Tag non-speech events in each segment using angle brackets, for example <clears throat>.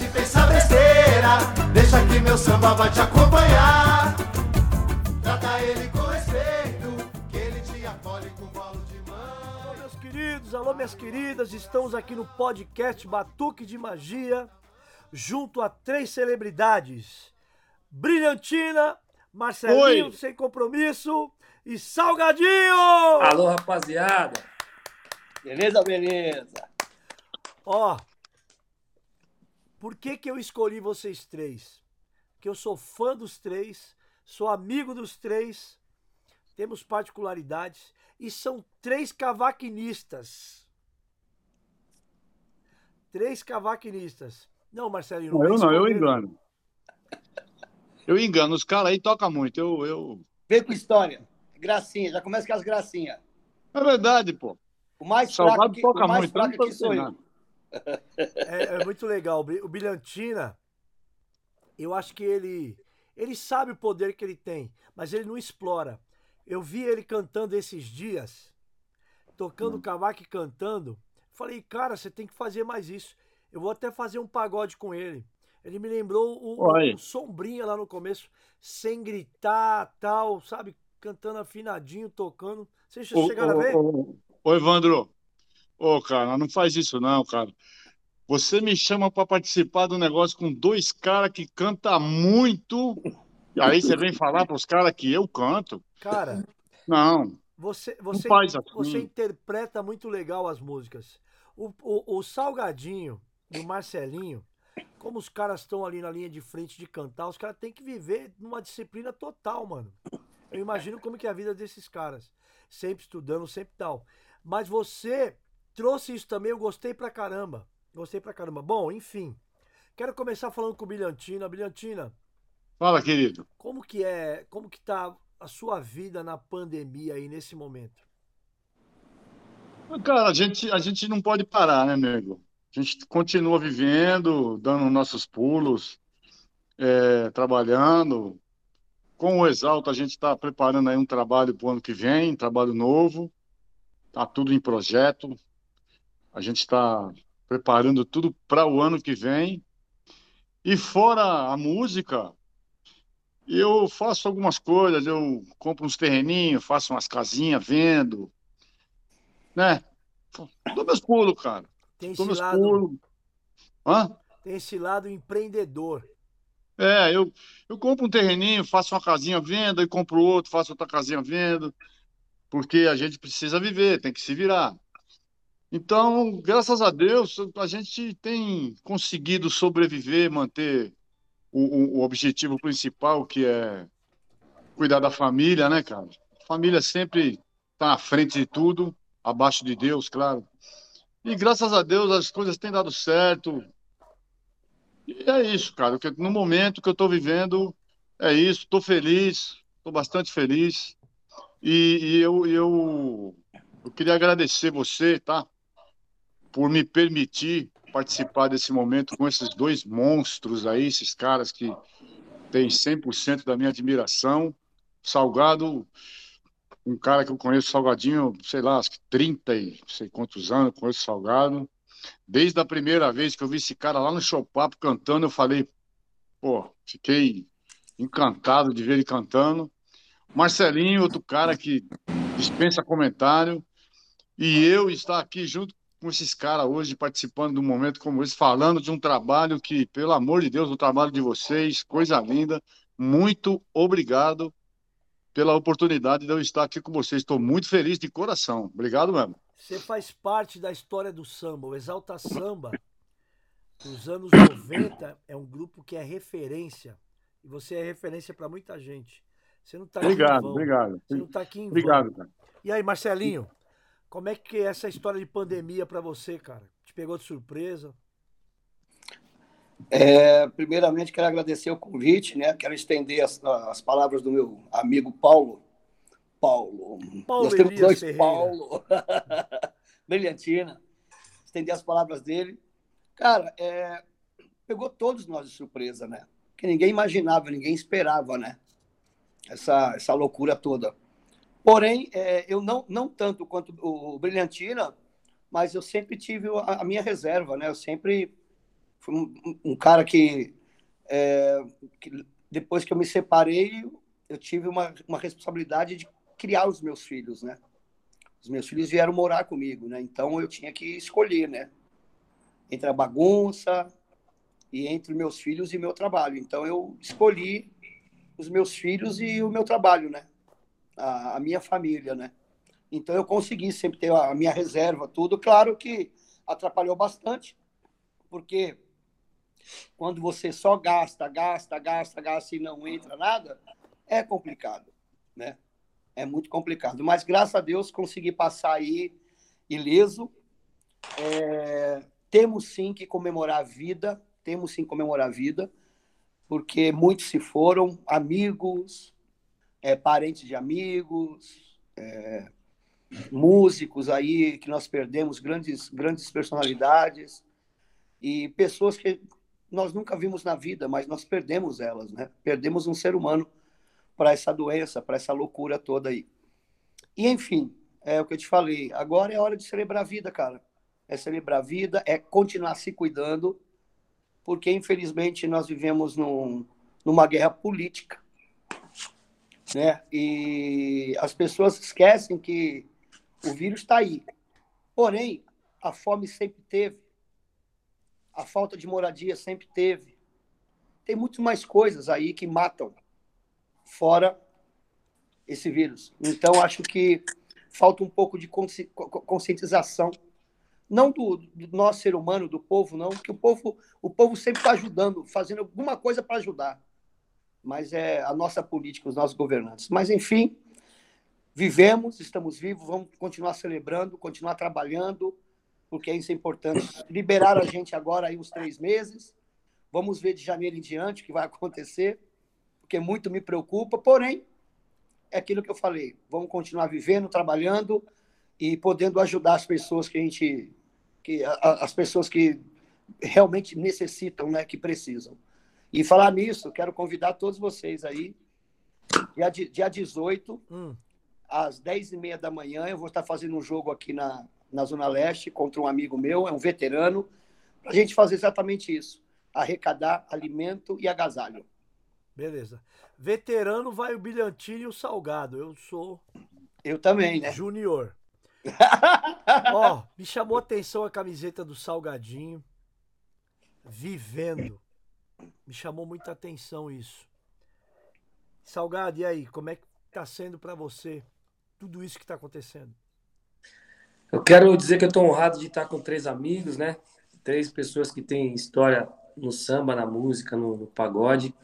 de pensar besteira. Deixa que meu samba vai te acompanhar. Trata ele com respeito, que ele te acolhe com bolo de mão. Alô, meus queridos, alô, minhas queridas, estamos aqui no podcast Batuque de Magia, junto a três celebridades: Brilhantina, Marcelinho Oi. Sem Compromisso e Salgadinho! Alô, rapaziada. Beleza, beleza. Ó, por que que eu escolhi vocês três? Porque eu sou fã dos três, sou amigo dos três, temos particularidades e são três cavaquinistas. Três cavaquinistas. Não, Marcelinho, Não, eu não, eu engano. Eu engano, os caras aí tocam muito. Eu, eu... Vem com história. Gracinha, já começa com as gracinhas. É verdade, pô. O mais Salgado fraco que, toca o mais muito, fraco aqui sou eu. É, é muito legal. O Bilhantina, eu acho que ele ele sabe o poder que ele tem, mas ele não explora. Eu vi ele cantando esses dias, tocando Hum. cavaco e cantando. Falei, cara, você tem que fazer mais isso. Eu vou até fazer um pagode com ele. Ele me lembrou o, o Sombrinha lá no começo, sem gritar, tal, sabe? Cantando afinadinho, tocando. Vocês Ô, chegaram a ver? ô, ô, Evandro. Ô, cara, não faz isso não, cara. Você me chama pra participar do negócio com dois caras que cantam muito. E aí você vem falar pros caras que eu canto? Cara, Não. Você, você, faz assim. você interpreta muito legal as músicas. O, o, o Salgadinho e o Marcelinho, como os caras estão ali na linha de frente de cantar, os caras têm que viver numa disciplina total, mano. Eu imagino como que é a vida desses caras. Sempre estudando, sempre tal. Mas você trouxe isso também, eu gostei pra caramba. Gostei pra caramba. Bom, enfim. Quero começar falando com o Bilhantina. Bilhantina, Fala, querido. como que é, como que tá a sua vida na pandemia aí nesse momento? Cara, a gente, a gente não pode parar, né, nego? A gente continua vivendo, dando nossos pulos, é, trabalhando. Com o Exalta, a gente está preparando aí um trabalho para o ano que vem, um trabalho novo. Está tudo em projeto. A gente está preparando tudo para o ano que vem. E fora a música, eu faço algumas coisas. Eu compro uns terreninhos, faço umas casinhas, vendo, né? Dou meus pulos, cara. Tem esse Dou meus lado, pulos. Hã? tem esse lado empreendedor. É, eu, eu compro um terreninho, faço uma casinha vendo, e compro outro, faço outra casinha vendo, porque a gente precisa viver, tem que se virar. Então, graças a Deus, a gente tem conseguido sobreviver, manter o, o, objetivo principal, que é cuidar da família, né, cara? Família sempre está à frente de tudo, abaixo de Deus, claro. E graças a Deus as coisas têm dado certo. E é isso, cara. No momento que eu estou vivendo, é isso. Estou feliz, estou bastante feliz. E, e eu, eu, eu queria agradecer você, tá? Por me permitir participar desse momento com esses dois monstros aí, esses caras que têm 100% da minha admiração. Salgado, um cara que eu conheço, Salgadinho, sei lá, acho que 30 e sei quantos anos, conheço Salgado. Desde a primeira vez que eu vi esse cara lá no Chopapo cantando, eu falei, pô, fiquei encantado de ver ele cantando. Marcelinho, outro cara que dispensa comentário. E eu estar aqui junto com esses caras hoje, participando de um momento como esse, falando de um trabalho que, pelo amor de Deus, o trabalho de vocês, coisa linda. Muito obrigado pela oportunidade de eu estar aqui com vocês. Estou muito feliz de coração. Obrigado mesmo. Você faz parte da história do samba. O Exalta Samba, dos anos 90, é um grupo que é referência. E você é referência para muita gente. Você não tá aqui em Obrigado, vão. obrigado. Você não tá aqui em vão. Obrigado, cara. E aí, Marcelinho, como é que é essa história de pandemia para você, cara? Te pegou de surpresa? É, primeiramente, quero agradecer o convite, né? Quero estender as, as palavras do meu amigo Paulo. Paulo. Paulo Nós temos dois Ferreira. Paulo. <laughs> Brilhantina. Estender as palavras dele. Cara, é, pegou todos nós de surpresa, né? Que ninguém imaginava, ninguém esperava, né? Essa, essa loucura toda. Porém, é, eu não, não tanto quanto o Brilhantina, mas eu sempre tive a, a minha reserva, né? Eu sempre Foi um, um cara que, é, que, depois que eu me separei, eu tive uma, uma responsabilidade de criar os meus filhos, né? Os meus filhos vieram morar comigo, né? Então eu tinha que escolher, né? Entre a bagunça e entre meus filhos e meu trabalho. Então eu escolhi os meus filhos e o meu trabalho, né? A, a minha família, né? Então eu consegui sempre ter a minha reserva, tudo. Claro que atrapalhou bastante, porque quando você só gasta, gasta, gasta, gasta e não entra nada, é complicado, né? É muito complicado. Mas graças a Deus consegui passar aí ileso. É, temos sim que comemorar a vida, temos sim que comemorar a vida, porque muitos se foram, amigos, é, parentes de amigos, é, músicos aí que nós perdemos, grandes, grandes personalidades e pessoas que nós nunca vimos na vida, mas nós perdemos elas, né? Perdemos um ser humano para essa doença, para essa loucura toda aí. E enfim, é o que eu te falei. Agora é hora de celebrar a vida, cara. É celebrar a vida, é continuar se cuidando, porque infelizmente nós vivemos num, numa guerra política, né? E as pessoas esquecem que o vírus está aí. Porém, a fome sempre teve, a falta de moradia sempre teve. Tem muito mais coisas aí que matam fora esse vírus. Então, acho que falta um pouco de conscientização, não do, do nosso ser humano, do povo, não, porque o povo, o povo sempre está ajudando, fazendo alguma coisa para ajudar. Mas é a nossa política, os nossos governantes. Mas, enfim, vivemos, estamos vivos, vamos continuar celebrando, continuar trabalhando, porque isso é importante. Liberar a gente agora aí uns três meses. Vamos ver de janeiro em diante o que vai acontecer porque muito me preocupa, porém, é aquilo que eu falei, vamos continuar vivendo, trabalhando e podendo ajudar as pessoas que a gente, que, as pessoas que realmente necessitam, né, que precisam. E falar nisso, quero convidar todos vocês aí, dia, dia 18, hum. às 10h30 da manhã, eu vou estar fazendo um jogo aqui na, na Zona Leste contra um amigo meu, é um veterano, para a gente fazer exatamente isso, arrecadar alimento e agasalho. Beleza. Veterano vai o Bilhantino e o Salgado. Eu sou. Eu também, né? Júnior. <laughs> Ó, me chamou a atenção a camiseta do Salgadinho. Vivendo. Me chamou muita atenção isso. Salgado, e aí? Como é que tá sendo para você tudo isso que tá acontecendo? Eu quero dizer que eu tô honrado de estar com três amigos, né? Três pessoas que têm história no samba, na música, no, no pagode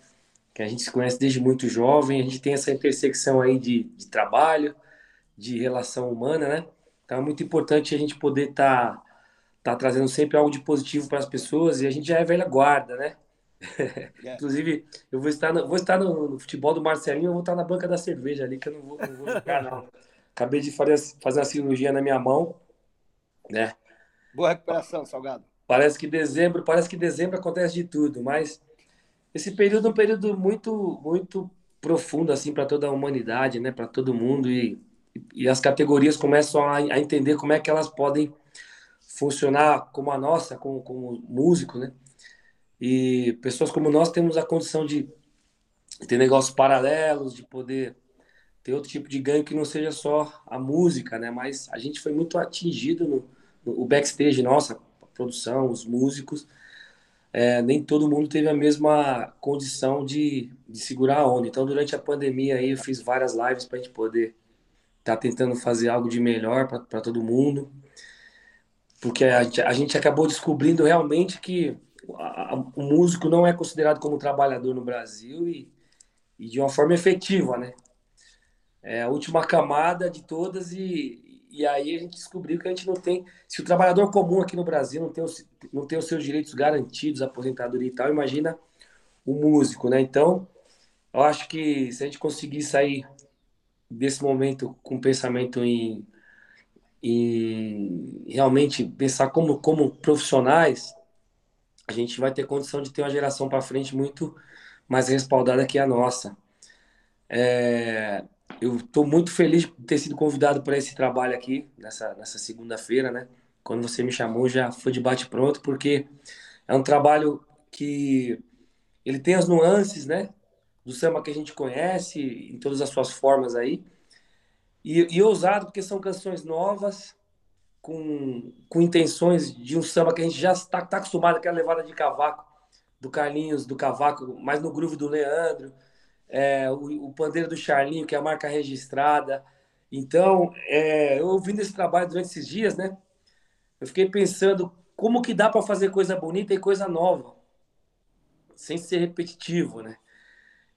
que a gente se conhece desde muito jovem, a gente tem essa intersecção aí de, de trabalho, de relação humana, né? Então é muito importante a gente poder estar tá, tá trazendo sempre algo de positivo para as pessoas e a gente já é velha guarda, né? <laughs> É. Inclusive, eu vou estar, no, vou estar no, no, futebol do Marcelinho, eu vou estar na banca da cerveja ali, que eu não vou, não vou jogar, não. Acabei de fazer, fazer uma cirurgia na minha mão, né? Boa recuperação, Salgado. Parece que dezembro, parece que dezembro acontece de tudo, mas esse período é um período muito, muito profundo assim para toda a humanidade, né? Para todo mundo e, e as categorias começam a, a, entender como é que elas podem funcionar como a nossa, como, como músico, né? E pessoas como nós temos a condição de ter negócios paralelos, de poder ter outro tipo de ganho que não seja só a música, né? Mas a gente foi muito atingido no, no backstage, nossa, a produção, os músicos é, nem todo mundo teve a mesma condição de, de segurar a onda. Então, durante a pandemia aí, eu fiz várias lives para a gente poder estar tá tentando fazer algo de melhor para todo mundo, porque a gente, a gente acabou descobrindo realmente que a, o músico não é considerado como trabalhador no Brasil e, e de uma forma efetiva, né? É a última camada de todas e, e aí a gente descobriu que a gente não tem. Se o trabalhador comum aqui no Brasil não tem os, não tem os seus direitos garantidos, aposentadoria e tal, imagina o músico, né? Então, eu acho que se a gente conseguir sair desse momento com pensamento em, em realmente pensar como, como profissionais, a gente vai ter condição de ter uma geração para frente muito mais respaldada que a nossa. É, eu estou muito feliz de ter sido convidado para esse trabalho aqui, nessa, nessa segunda-feira, né? Quando você me chamou, já foi de bate-pronto, porque É um trabalho que ele tem as nuances, né? Do samba que a gente conhece, em todas as suas formas aí. E, e ousado, porque são canções novas, com, com intenções de um samba que a gente já está tá acostumado, aquela levada de cavaco do Carlinhos, do cavaco, mais no groove do Leandro, é, o, o pandeiro do Charlinho, que é a marca registrada. Então, é, eu ouvindo esse trabalho durante esses dias, né? Eu fiquei pensando como que dá para fazer coisa bonita e coisa nova, sem ser repetitivo, né?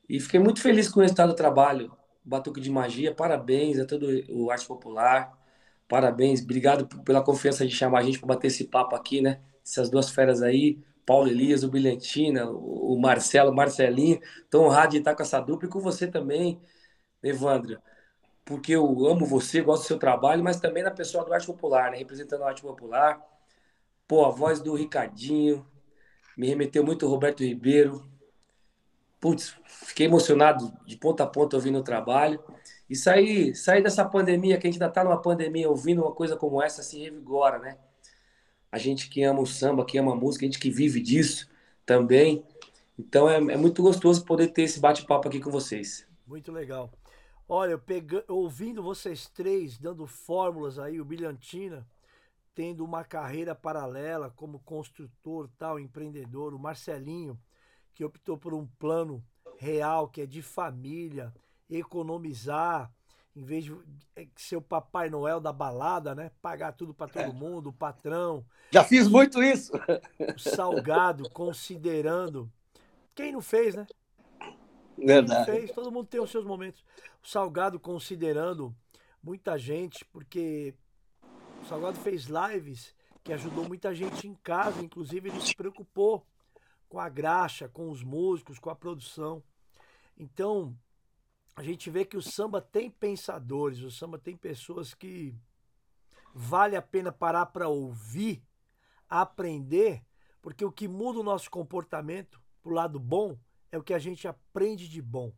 E fiquei muito feliz com o resultado do trabalho. Batuque de Magia, parabéns a todo o Arte Popular, parabéns, obrigado pela confiança de chamar a gente para bater esse papo aqui, né? Essas duas feras aí, Paulo Elias, o Brilhantina, o Marcelo, o Marcelinho, tão honrado de estar com essa dupla e com você também, Evandro, porque eu amo você, gosto do seu trabalho, mas também da pessoa do Arte Popular, né? Representando a Arte Popular. Pô, a voz do Ricardinho, me remeteu muito ao Roberto Ribeiro, putz, fiquei emocionado de ponta a ponta ouvindo o trabalho. E sair, sair dessa pandemia, que a gente ainda está numa pandemia, ouvindo uma coisa como essa, se revigora, né? A gente que ama o samba, que ama a música, a gente que vive disso também. Então é, é muito gostoso poder ter esse bate-papo aqui com vocês. Muito legal. Olha, ouvindo vocês três dando fórmulas aí, o Bilhantina tendo uma carreira paralela como construtor, tal, empreendedor, o Marcelinho que optou por um plano real, que é de família, economizar, em vez de é, ser o Papai Noel da balada, né? Pagar tudo para todo é. mundo, o patrão. Já fiz muito isso. O salgado, considerando. Quem não fez, né? Verdade. Quem fez, todo mundo tem os seus momentos. O Salgado considerando muita gente, porque o Salgado fez lives que ajudou muita gente em casa, inclusive ele se preocupou com a graxa, com os músicos, com a produção. Então, a gente vê que o samba tem pensadores, o samba tem pessoas que vale a pena parar para ouvir, aprender, porque o que muda o nosso comportamento pro lado bom é o que a gente aprende de bom.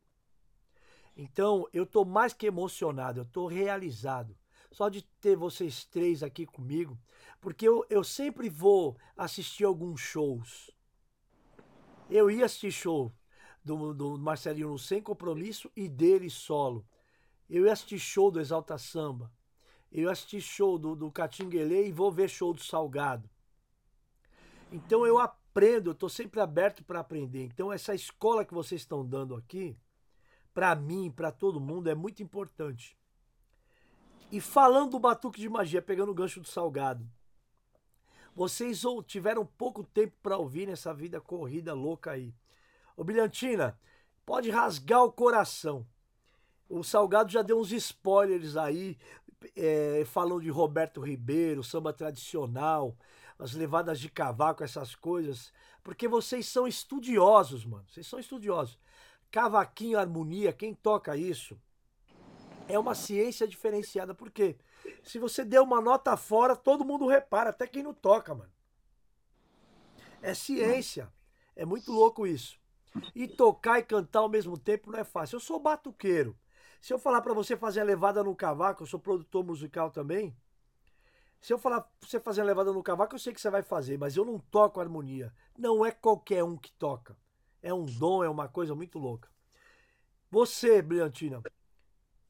Então, eu tô mais que emocionado, eu tô realizado. Só de ter vocês três aqui comigo, porque eu, eu sempre vou assistir alguns shows. Eu ia assistir show do, do Marcelinho Sem Compromisso e dele solo. Eu ia assistir show do Exalta Samba. Eu ia assistir show do, do Catinguelê e vou ver show do Salgado. Então eu aprendo, eu estou sempre aberto para aprender. Então essa escola que vocês estão dando aqui, para mim, para todo mundo, é muito importante. E falando do batuque de magia, pegando o gancho do Salgado, vocês tiveram pouco tempo para ouvir nessa vida corrida louca aí. Ô Brilhantina, pode rasgar o coração. O Salgado já deu uns spoilers aí, é, falando de Roberto Ribeiro, samba tradicional, as levadas de cavaco, essas coisas. Porque vocês são estudiosos, mano. Vocês são estudiosos. Cavaquinho, harmonia, quem toca isso é uma ciência diferenciada. Por quê? Se você der uma nota fora, todo mundo repara, até quem não toca, mano. É ciência. É muito louco isso. E tocar e cantar ao mesmo tempo não é fácil. Eu sou batuqueiro. Se eu falar para você fazer a levada no cavaco, eu sou produtor musical também. Se eu falar pra você fazer a levada no cavaco, eu sei que você vai fazer, mas eu não toco harmonia. Não é qualquer um que toca. É um dom, é uma coisa muito louca. Você, Brilhantina,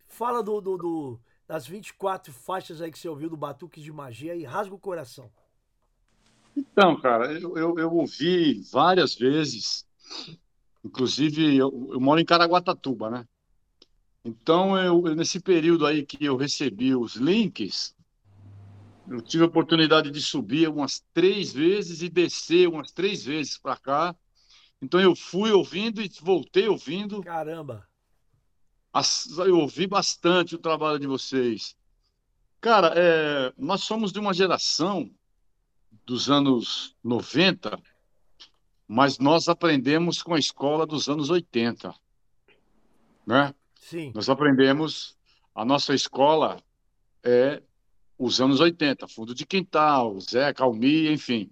fala do, do, do das 24 faixas aí que você ouviu do Batuques de Magia e rasga o coração. Então, cara, eu, eu, eu ouvi várias vezes, inclusive eu, eu, moro em Caraguatatuba, né? Então, eu, nesse período aí que eu recebi os links, eu tive a oportunidade de subir umas três vezes e descer umas três vezes para cá. Então, eu fui ouvindo e voltei ouvindo. Caramba! eu ouvi bastante o trabalho de vocês. Cara, é, nós somos de uma geração dos anos 90, mas nós aprendemos com a escola dos anos 80. Né? Sim. Nós aprendemos, a nossa escola é os anos 80, Fundo de Quintal, Zé, Calmi, enfim.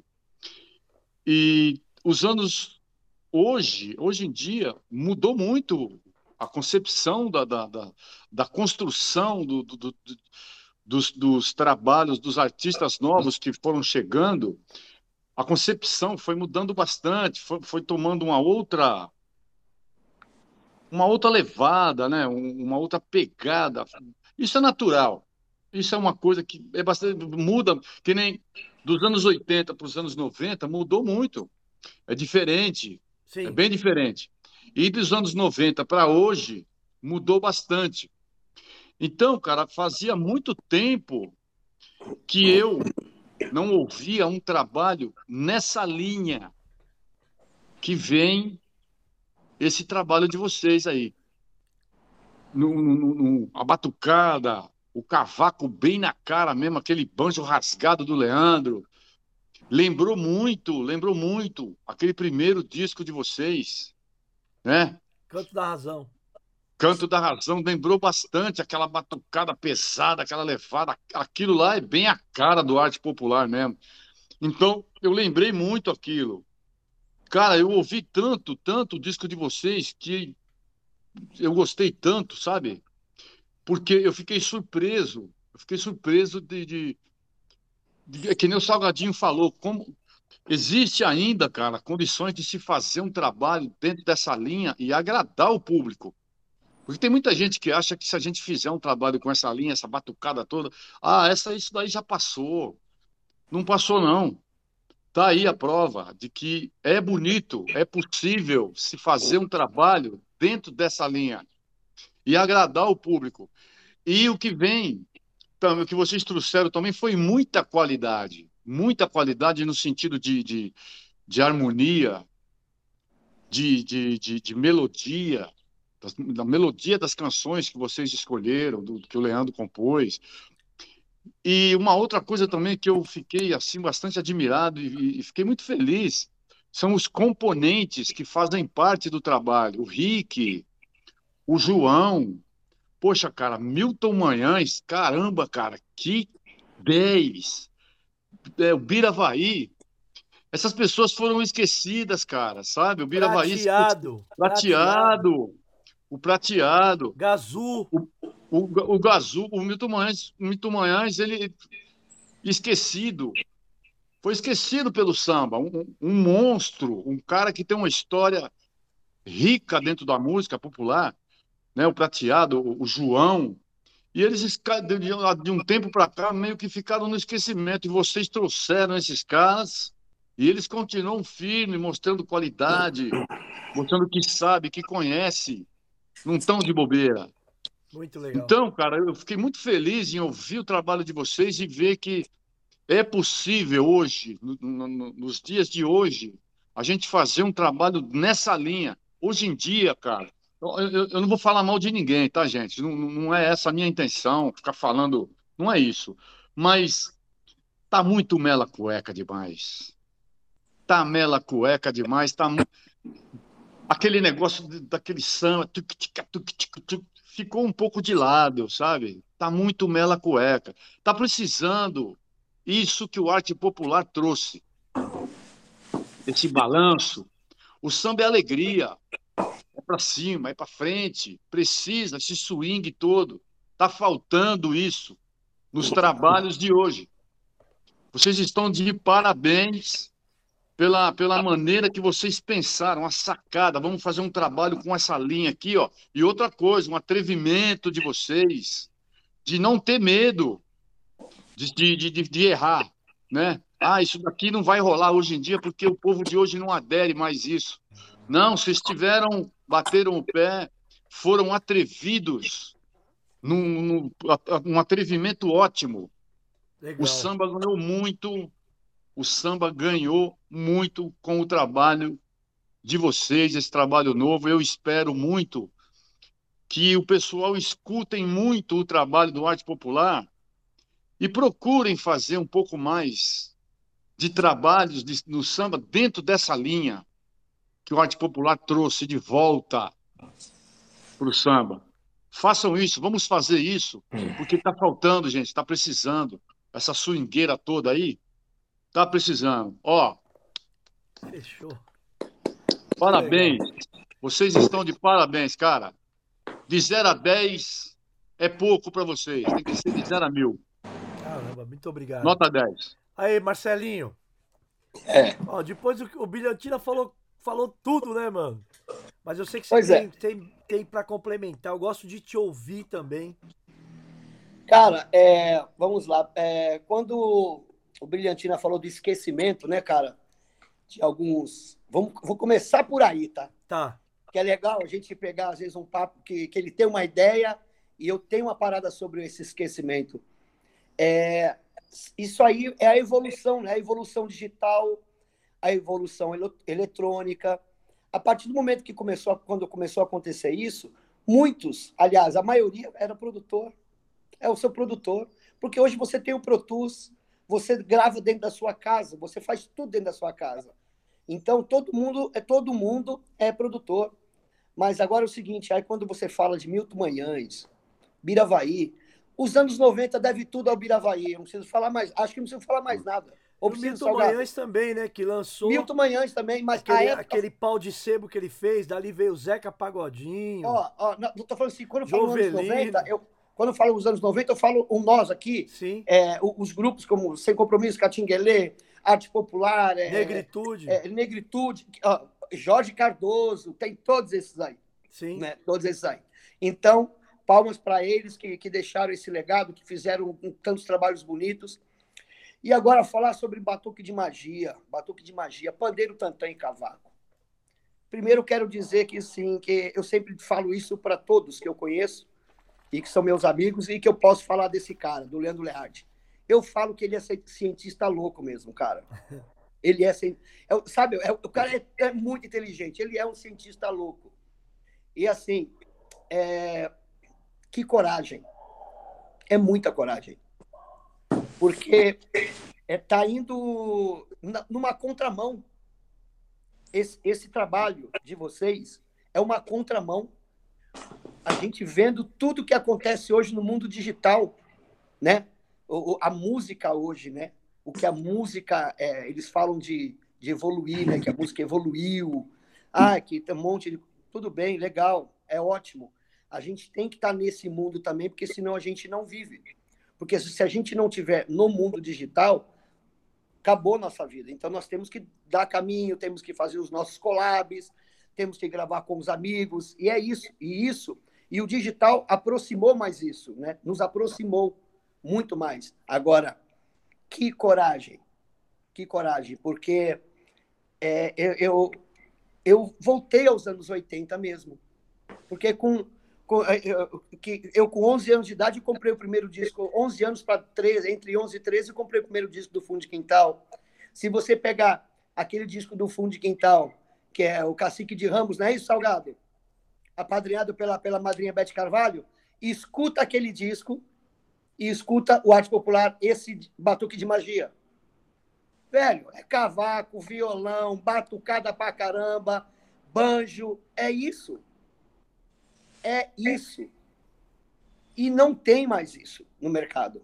E os anos hoje, hoje em dia, mudou muito a concepção da, da, da, da construção do, do, do, dos, dos trabalhos dos artistas novos que foram chegando, a concepção foi mudando bastante, foi, foi tomando uma outra uma outra levada, né? uma outra pegada. Isso é natural. Isso é uma coisa que é bastante muda, que nem dos anos 80 para os anos 90 mudou muito. É diferente. Sim. É bem diferente. E dos anos 90 para hoje mudou bastante. Então, cara, fazia muito tempo que eu não ouvia um trabalho nessa linha que vem esse trabalho de vocês aí. No, no, no, a batucada, o cavaco bem na cara mesmo, aquele banjo rasgado do Leandro. Lembrou muito, lembrou muito aquele primeiro disco de vocês, né? Canto da Razão. Canto da Razão lembrou bastante aquela batucada pesada, aquela levada. Aquilo lá é bem a cara do arte popular mesmo. Então, eu lembrei muito aquilo. Cara, eu ouvi tanto, tanto o disco de vocês que eu gostei tanto, sabe? Porque eu fiquei surpreso. Eu fiquei surpreso de, de, de. É que nem o Salgadinho falou, como existe ainda, cara, condições de se fazer um trabalho dentro dessa linha e agradar o público. Porque tem muita gente que acha que se a gente fizer um trabalho com essa linha, essa batucada toda, ah, essa, isso daí já passou. Não passou, não. Está aí a prova de que é bonito, é possível se fazer um trabalho dentro dessa linha e agradar o público. E o que vem, o que vocês trouxeram também foi muita qualidade, muita qualidade no sentido de, de, de harmonia, de, de, de, de melodia, da melodia das canções que vocês escolheram, do, que o Leandro compôs, e uma outra coisa também que eu fiquei assim bastante admirado e, e, fiquei muito feliz são os componentes que fazem parte do trabalho. O Rick, o João, poxa, cara, Milton Manhães, caramba, cara, que 10. É, o Biravaí. Essas pessoas foram esquecidas, cara, sabe? O Biravaí. Prateado. Prateado. O prateado. Gazu. O, o, o Gazu, o Milton Manhães, o Milton Manhães, ele esquecido, foi esquecido pelo samba, um, um monstro, um cara que tem uma história rica dentro da música popular, né? O Prateado, o, o João, e eles de um tempo para cá meio que ficaram no esquecimento e vocês trouxeram esses caras e eles continuam firmes, mostrando qualidade, mostrando que sabe, que conhece, não estão de bobeira. Muito legal. Então, cara, eu fiquei muito feliz em ouvir o trabalho de vocês e ver que é possível hoje, no, no, nos dias de hoje, a gente fazer um trabalho nessa linha. Hoje em dia, cara, eu, eu, não vou falar mal de ninguém, tá, gente? Não, não é essa a minha intenção, ficar falando. Não é isso. Mas tá muito mela cueca demais. Tá mela cueca demais. Tá aquele negócio daquele samba. Tuc, tuc, tuc, ficou um pouco de lado, sabe? Tá muito mela cueca. Tá precisando isso que o arte popular trouxe. Esse balanço. O samba é alegria. É para cima, é para frente. Precisa esse swing todo. Tá faltando isso nos trabalhos de hoje. Vocês estão de parabéns pela, pela maneira que vocês pensaram, a sacada. Vamos fazer um trabalho com essa linha aqui, ó. E outra coisa, um atrevimento de vocês, de não ter medo de, de, de, de errar, né? Ah, isso daqui não vai rolar hoje em dia porque o povo de hoje não adere mais isso. Não, vocês tiveram, bateram o pé, foram atrevidos, num, num um atrevimento ótimo. Legal. O samba ganhou muito o samba ganhou muito com o trabalho de vocês, esse trabalho novo. Eu espero muito que o pessoal escutem muito o trabalho do arte popular e procurem fazer um pouco mais de trabalhos de, no samba dentro dessa linha que o arte popular trouxe de volta para o samba. Façam isso, vamos fazer isso, porque está faltando, gente, está precisando. Essa swingueira toda aí, Tá precisando. Ó. Fechou. Parabéns. Vocês estão de parabéns, cara. De 0 a 10 é pouco para vocês. Tem que ser de 0 a mil. Caramba, muito obrigado. Nota 10. Aí, Marcelinho. É. Ó, depois o, o Bilhantina falou, falou tudo, né, mano? Mas eu sei que você Pois é. tem, tem, tem pra complementar. Eu gosto de te ouvir também. Cara, é, vamos lá. É, quando o Brilhantina falou do esquecimento, né, cara? De alguns. Vamos, vou começar por aí, tá? Tá. Que é legal a gente pegar, às vezes, um papo que, que ele tem uma ideia e eu tenho uma parada sobre esse esquecimento. É, isso aí é a evolução, né? A evolução digital, a evolução ele- eletrônica. A partir do momento que começou, a- quando começou a acontecer isso, muitos, aliás, a maioria era produtor. É o seu produtor. Porque hoje você tem o Pro Tools, você grava dentro da sua casa, você faz tudo dentro da sua casa. Então, todo mundo é todo mundo é produtor. Mas agora é o seguinte, aí quando você fala de Milton Manhães, Biravaí, os anos 90 deve tudo ao Biravaí. Eu não preciso falar mais, acho que não preciso falar mais nada. Ou Milton Salgado? Manhães também, né? Que lançou Milton Manhães também, mas aquele, época... aquele pau de sebo que ele fez. Dali veio o Zeca Pagodinho. Ó, ó, não, eu tô falando assim, quando eu falo nos anos Jovelino. 90, eu, quando eu falo nos anos 90, eu falo o nós aqui, é, os grupos como Sem Compromisso, Catinguelê, Arte Popular, é, Negritude. é, Negritude, ó, Jorge Cardoso, tem todos esses aí. Sim. né? Todos esses aí. Então, palmas para eles que, que deixaram esse legado, que fizeram um- tantos trabalhos bonitos. E agora falar sobre batuque de magia, batuque de magia, pandeiro, tantã e cavaco. Primeiro quero dizer que sim, que eu sempre falo isso para todos que eu conheço e que são meus amigos e que eu posso falar desse cara, do Leandro Leardi. Eu falo que ele é ci- cientista louco mesmo, cara. <laughs> Ele é, é o- sabe, é- o cara é, é muito inteligente, ele é um cientista louco. E assim, é, que coragem. É muita coragem. Porque está indo na- numa contramão. Esse, esse trabalho de vocês é uma contramão. A gente vendo tudo que acontece hoje no mundo digital, né? O- a música hoje, né? O que a música, é, eles falam de, de evoluir, né? Que a música evoluiu. Ah, que tem um monte de tudo bem, legal, é ótimo. A gente tem que estar nesse mundo também, porque senão a gente não vive. Porque se a gente não tiver no mundo digital, acabou nossa vida. Então nós temos que dar caminho, temos que fazer os nossos collabs, temos que gravar com os amigos, e é isso. E isso, e o digital aproximou mais isso, né? Nos aproximou muito mais. Agora, que coragem, que coragem, porque é, eu, eu, eu voltei aos anos 80 mesmo. Porque com, com eu, que eu com 11 anos de idade comprei o primeiro disco, 11 anos para 13, entre 11 e 13 eu comprei o primeiro disco do Fundo de Quintal. Se você pegar aquele disco do Fundo de Quintal, que é o Cacique de Ramos, não é isso, Salgado? Apadrinhado pela, pela madrinha Beth Carvalho, escuta aquele disco e escuta o Arte Popular, esse batuque de magia. Velho, é cavaco, violão, batucada pra caramba, banjo, é isso. É isso. E não tem mais isso no mercado.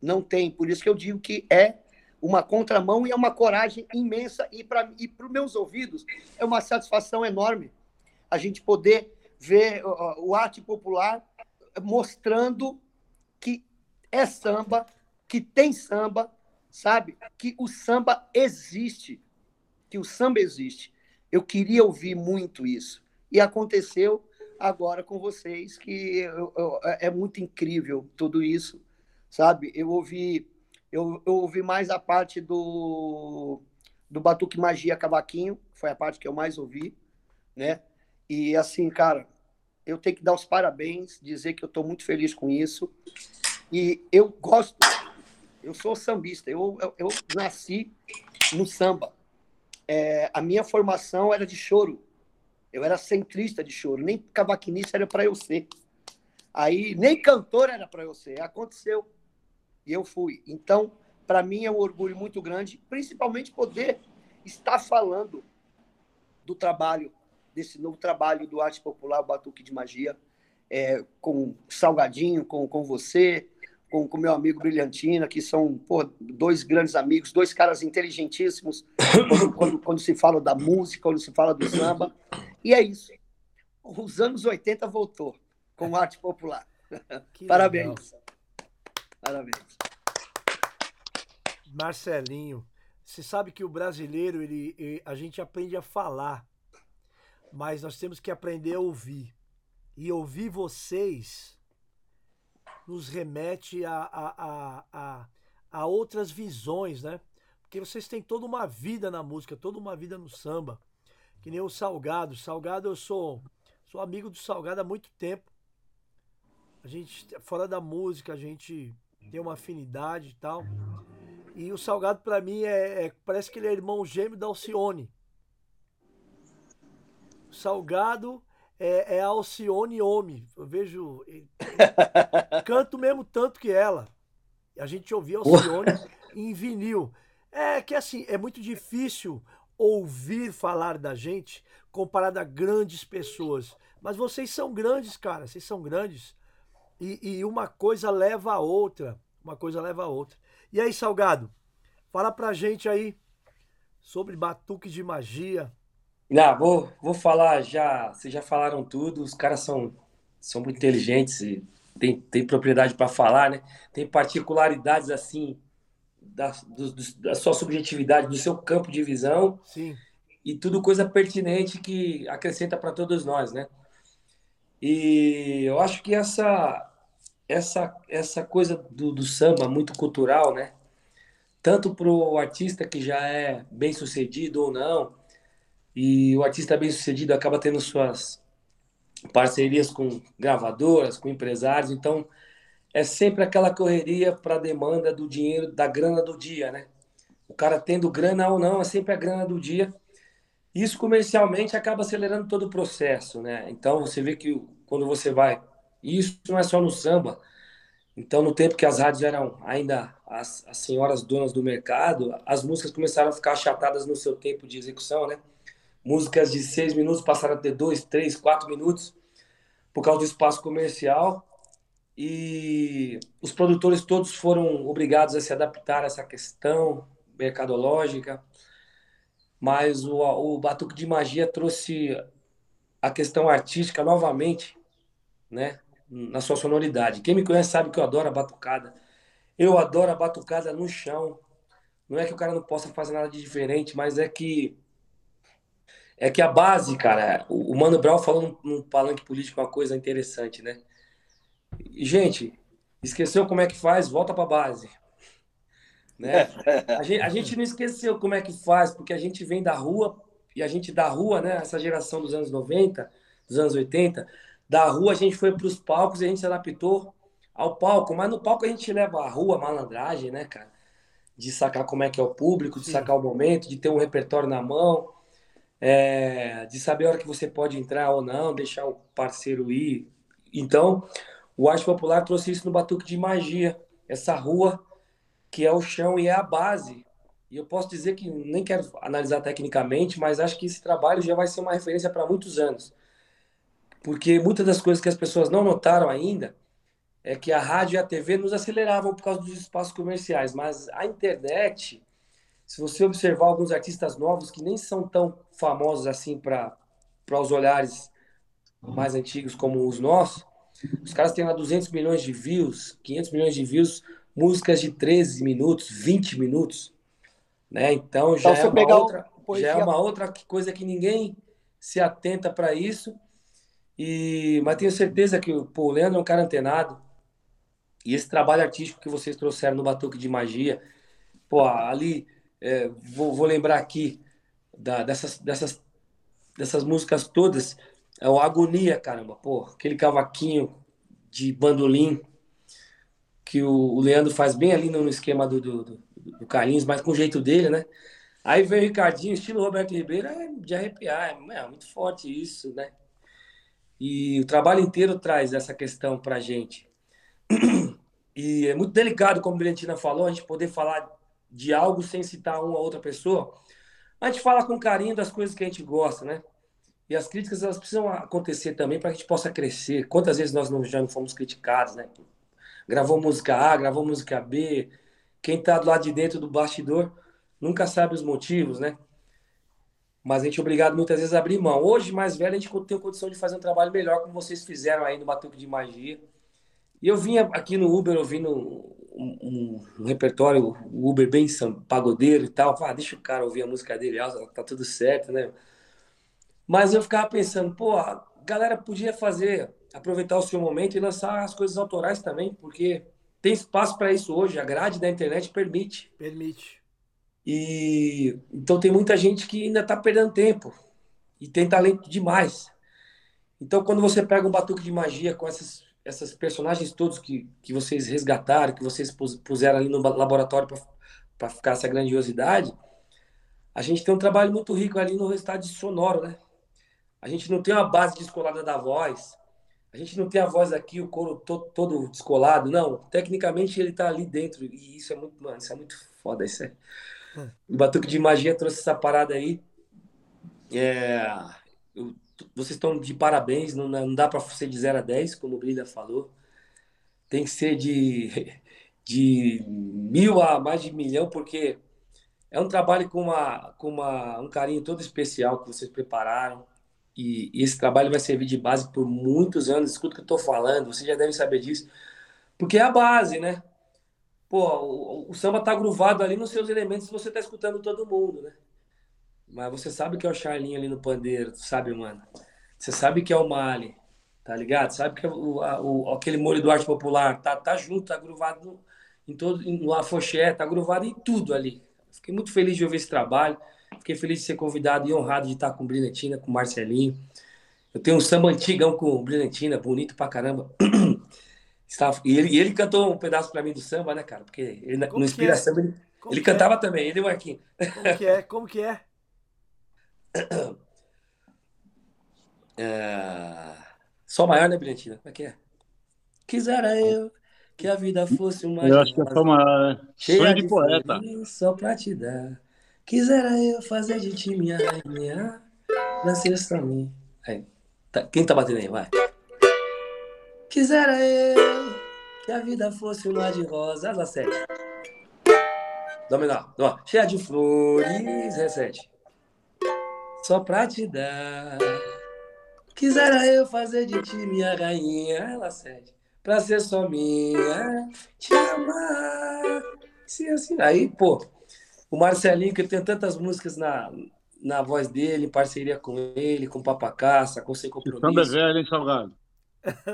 Não tem. Por isso que eu digo que é uma contramão e é uma coragem imensa. E para e os meus ouvidos é uma satisfação enorme a gente poder ver o arte popular mostrando que é samba, que tem samba, sabe? Que o samba existe. Que o samba existe. Eu queria ouvir muito isso. E aconteceu agora com vocês, que eu, eu, é muito incrível tudo isso, sabe? Eu ouvi, eu, eu ouvi mais a parte do, do Batuque Magia Cavaquinho, foi a parte que eu mais ouvi, né? E assim, cara, eu tenho que dar os parabéns, dizer que eu estou muito feliz com isso. E eu gosto, eu sou sambista, eu, eu, eu nasci no samba. É, a minha formação era de choro. Eu era centrista de choro, nem cavaquinista era para eu ser. Aí, nem cantor era para eu ser. Aconteceu. E eu fui. Então, para mim é um orgulho muito grande, principalmente poder estar falando do trabalho, desse novo trabalho do Arte Popular, o Batuque de Magia, é, com Salgadinho, com, com você, com o meu amigo Brilhantina, que são pô, dois grandes amigos, dois caras inteligentíssimos <coughs> quando, quando, quando, se fala da música, quando se fala do samba. E é isso. Os anos 80 voltou com arte popular. Que <laughs> Parabéns. legal. Parabéns. Marcelinho, você sabe que o brasileiro, ele, ele, a gente aprende a falar, mas nós temos que aprender a ouvir. E ouvir vocês nos remete a, a, a, a, a outras visões, né? Porque vocês têm toda uma vida na música, toda uma vida no samba. Que nem o Salgado. Salgado, eu sou, sou amigo do Salgado há muito tempo. A gente, fora da música, a gente tem uma afinidade e tal. E o Salgado, para mim, é, é, parece que ele é irmão gêmeo da Alcione. Salgado é, é Alcione Homem. Eu vejo. <laughs> canto mesmo tanto que ela. A gente ouvia Alcione em vinil. É que assim, é muito difícil ouvir falar da gente comparado a grandes pessoas. Mas vocês são grandes, cara. Vocês são grandes. E, e uma coisa leva a outra. Uma coisa leva a outra. E aí, Salgado, fala pra gente aí sobre batuque de magia. Não, vou, vou falar já. Vocês já falaram tudo, os caras são, são muito inteligentes e tem, tem propriedade para falar, né? Tem particularidades assim da, do, da sua subjetividade, do seu campo de visão. Sim. E tudo coisa pertinente que acrescenta para todos nós, né? E eu acho que essa essa essa coisa do, do samba muito cultural, né? Tanto para o artista que já é bem sucedido ou não, e o artista bem sucedido acaba tendo suas parcerias com gravadoras, com empresários, então é sempre aquela correria para a demanda do dinheiro, da grana do dia, né? O cara tendo grana ou não, é sempre a grana do dia. Isso comercialmente acaba acelerando todo o processo, né? Então você vê que quando você vai, isso não é só no samba. Então no tempo que as rádios eram ainda as, as senhoras donas do mercado, as músicas começaram a ficar achatadas no seu tempo de execução, né? Músicas de seis minutos passaram a ter dois, três, quatro minutos por causa do espaço comercial e os produtores todos foram obrigados a se adaptar a essa questão mercadológica, mas o, o Batuque de Magia trouxe a questão artística novamente, né, na sua sonoridade. Quem me conhece sabe que eu adoro a batucada. Eu adoro a batucada no chão. Não é que o cara não possa fazer nada de diferente, mas é que é que a base, cara, o Mano Brown falou num palanque político uma coisa interessante, né? Gente, esqueceu como é que faz? Volta para a base. Né? A gente, a gente não esqueceu como é que faz, porque a gente vem da rua, e a gente da rua, né? Essa geração dos anos 90, dos anos 80, da rua a gente foi para os palcos e a gente se adaptou ao palco, mas no palco a gente leva a rua, a malandragem, né, cara? De sacar como é que é o público, de sacar o momento, de ter um repertório na mão, é, de saber a hora que você pode entrar ou não, deixar o parceiro ir. Então, o arte popular trouxe isso no Batuque de Magia, essa rua que é o chão e é a base. E eu posso dizer que nem quero analisar tecnicamente, mas acho que esse trabalho já vai ser uma referência para muitos anos. Porque muitas das coisas que as pessoas não notaram ainda é que a rádio e a TV nos aceleravam por causa dos espaços comerciais, mas a internet, se você observar alguns artistas novos que nem são tão famosos assim para os olhares mais antigos como os nossos, os caras têm lá 200 milhões de views, 500 milhões de views, músicas de 13 minutos, 20 minutos, né? Então já, então, é, uma outra, já é uma outra coisa que ninguém se atenta para isso. E mas tenho certeza que pô, o Leandro é um cara antenado. E esse trabalho artístico que vocês trouxeram no Batuque de Magia, pô, ali é, vou, vou, lembrar aqui da, dessas, dessas, dessas músicas todas é o Agonia, caramba, pô, aquele cavaquinho de bandolim que o, o Leandro faz bem ali no, esquema do, do, do, do Carlinhos, mas com o jeito dele, né? Aí vem o Ricardinho, estilo Roberto Ribeiro, é de arrepiar, é, é muito forte isso, né? E o trabalho inteiro traz essa questão pra gente. <clears throat> E é muito delicado, como a Brilhantina falou, a gente poder falar de algo sem citar uma ou outra pessoa. A gente fala com carinho das coisas que a gente gosta, né? E as críticas elas precisam acontecer também para que a gente possa crescer. Quantas vezes nós não, já não fomos criticados, né? Gravou música A, gravou música B. Quem está do lado de dentro do bastidor nunca sabe os motivos, né? Mas a gente é obrigado muitas vezes a abrir mão. Hoje, mais velho, a gente tem condição de fazer um trabalho melhor, como vocês fizeram aí no Batuque de Magia. E eu vinha aqui no Uber ouvindo um, um, repertório, o Uber bem pagodeiro e tal. Ah, deixa o cara ouvir a música dele, tá tudo certo, né? Mas eu ficava pensando, pô, a galera podia fazer, aproveitar o seu momento e lançar as coisas autorais também, porque tem espaço para isso hoje, a grade da internet permite. Permite. E então tem muita gente que ainda está perdendo tempo e tem talento demais. Então quando você pega um batuque de magia com essas essas personagens todos que, que vocês resgataram, que vocês puseram ali no laboratório para ficar essa grandiosidade, a gente tem um trabalho muito rico ali no resultado sonoro, né? A gente não tem uma base descolada da voz, a gente não tem a voz aqui, o coro todo, todo descolado, não. Tecnicamente ele está ali dentro e isso é muito, mano, isso é muito foda, isso é. Hum. O Batuque de Magia trouxe essa parada aí. É, eu vocês estão de parabéns, não, não dá para ser de 0 a 10, como o Brida falou. Tem que ser de, <laughs> de mil a mais de milhão, porque é um trabalho com, uma, com uma, um carinho todo especial que vocês prepararam. E, e esse trabalho vai servir de base por muitos anos. Escuta o que eu estou falando, vocês já devem saber disso. Porque é a base, né? Pô, o, o samba tá gruvado ali nos seus elementos, você tá escutando todo mundo, né? Mas você sabe que é o Charlinho ali no pandeiro, sabe, mano? Você sabe que é o Mali, tá ligado? Sabe que é o, o, aquele molho do arte popular tá, tá junto, tá gruvado no, em todo, no afoxé, tá gruvado em tudo ali. Fiquei muito feliz de ouvir esse trabalho. Fiquei feliz de ser convidado e honrado de estar com o Brilhantina, com o Marcelinho. Eu tenho um samba antigão com o Brilhantina, bonito pra caramba. <clears throat> E ele, ele cantou um pedaço pra mim do samba, né, cara? Porque ele, no Inspira é? Samba ele, ele cantava é? também, ele e o Marquinhos. Como que é? Como que é? <coughs> É... Só maior, né, Brilhantina? Como é que é? Quisera eu que a vida fosse uma. Eu acho que é só maior, né? Sonho de, de poeta. Só pra te dar. Quisera eu fazer de ti minha rainha. Nascer pra mim. Aí. Tá. Quem tá batendo aí? Vai. Quisera eu que a vida fosse uma de rosas. A sete. Dominar. Cheia de flores. Recete só pra te dar. Quisera eu fazer de ti minha rainha, ela cede, pra ser só minha, te amar. Se assim, aí, pô, o Marcelinho, que tem tantas músicas na, na voz dele, em parceria com ele, com Papacaça, com Sem Compromisso. Samba é velho, hein, Salgado?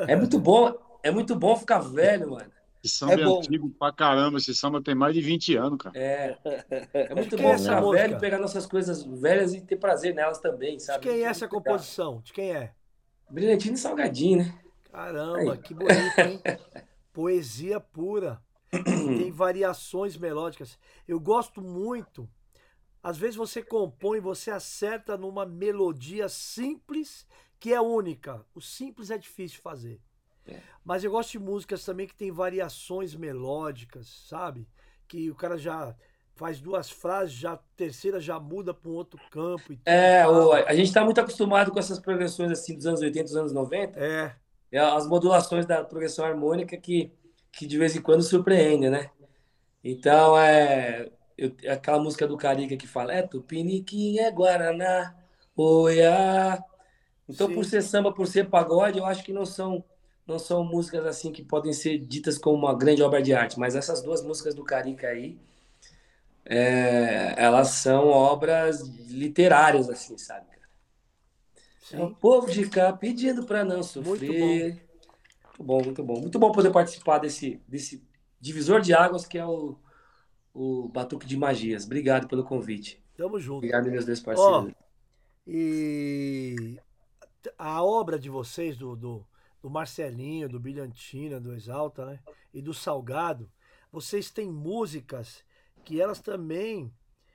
É muito bom, é muito bom ficar velho, mano. Esse samba é, é antigo pra caramba. Esse samba tem mais de 20 anos, cara. É. É muito bom é ficar velho, pegar nossas coisas velhas e ter prazer nelas também, sabe? De quem é essa composição? De quem é? Brilhantino e Salgadinho, né? Caramba, Aí. que bonito, hein? <laughs> Poesia pura. tem <clears throat> variações melódicas. Eu gosto muito. Às vezes você compõe, você acerta numa melodia simples que é única. O simples é difícil de fazer. É. Mas eu gosto de músicas também que tem variações melódicas, sabe? Que o cara já faz duas frases, já a terceira já muda para um outro campo. é, o, a gente está muito acostumado com essas progressões assim dos anos 80, dos anos 90. É. é. As modulações da progressão harmônica que, que de vez em quando surpreendem, né? Então, é, eu, aquela música do Carica que fala é Tupiniquim, é Guaraná, oiá. Então, Sim. por ser samba, por ser pagode, eu acho que não são não são músicas assim que podem ser ditas como uma grande obra de arte, mas essas duas músicas do Carica aí, é, elas são obras literárias, assim, sabe? Sim. É o povo de cá pedindo para não sofrer. Muito bom. muito bom, muito bom. Muito bom poder participar desse, desse divisor de águas que é o, o Batuque de Magias. Obrigado pelo convite. Tamo junto. Obrigado, meus dois parceiros. Oh, e a obra de vocês, do, do do Marcelinho, do Brilhantina, do Exalta, né? E do Salgado, vocês têm músicas que elas também,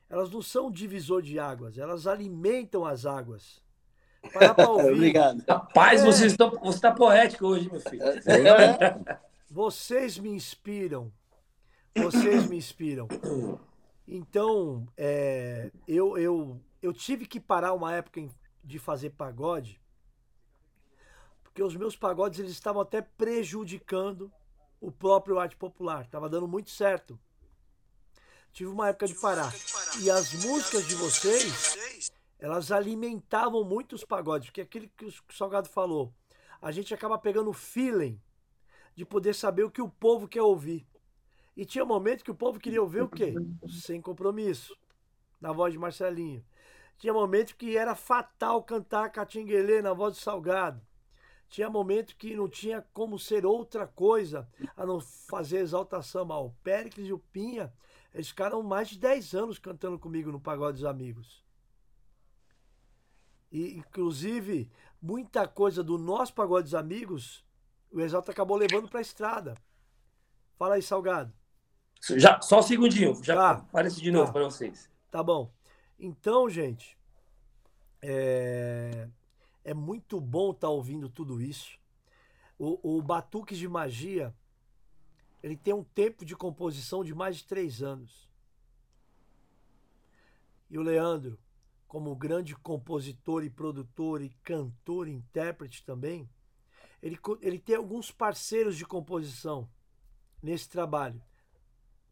elas não são divisor de águas, elas alimentam as águas. Para pra <laughs> ouvir. Obrigado. Rapaz, é. você está você tá poético hoje, meu filho. É. Vocês me inspiram. Vocês me inspiram. Então, é, eu, eu, eu tive que parar uma época de fazer pagode porque os meus pagodes eles estavam até prejudicando o próprio arte popular, estava dando muito certo. Tive uma época de parar. E as músicas de vocês, elas alimentavam muito os pagodes, porque aquele que o Salgado falou, a gente acaba pegando o feeling de poder saber o que o povo quer ouvir. E tinha momentos que o povo queria ouvir o quê? Sem compromisso. Na voz de Marcelinho. Tinha momentos que era fatal cantar Catinguelê na voz do Salgado. Tinha momentos que não tinha como ser outra coisa a não fazer exaltação ao Péricles e o Pinha. Eles ficaram mais de 10 anos cantando comigo no Pagode dos Amigos. E, inclusive, muita coisa do nosso Pagode dos Amigos, o Exalta acabou levando para a estrada. Fala aí, Salgado. Já, só um segundinho, já Tá. aparece de novo Tá. para vocês. Tá bom. Então, gente, é, é muito bom estar ouvindo tudo isso. O, o Batuques de Magia, ele tem um tempo de composição de mais de três anos. E o Leandro, como grande compositor e produtor e cantor e intérprete também, ele, ele tem alguns parceiros de composição nesse trabalho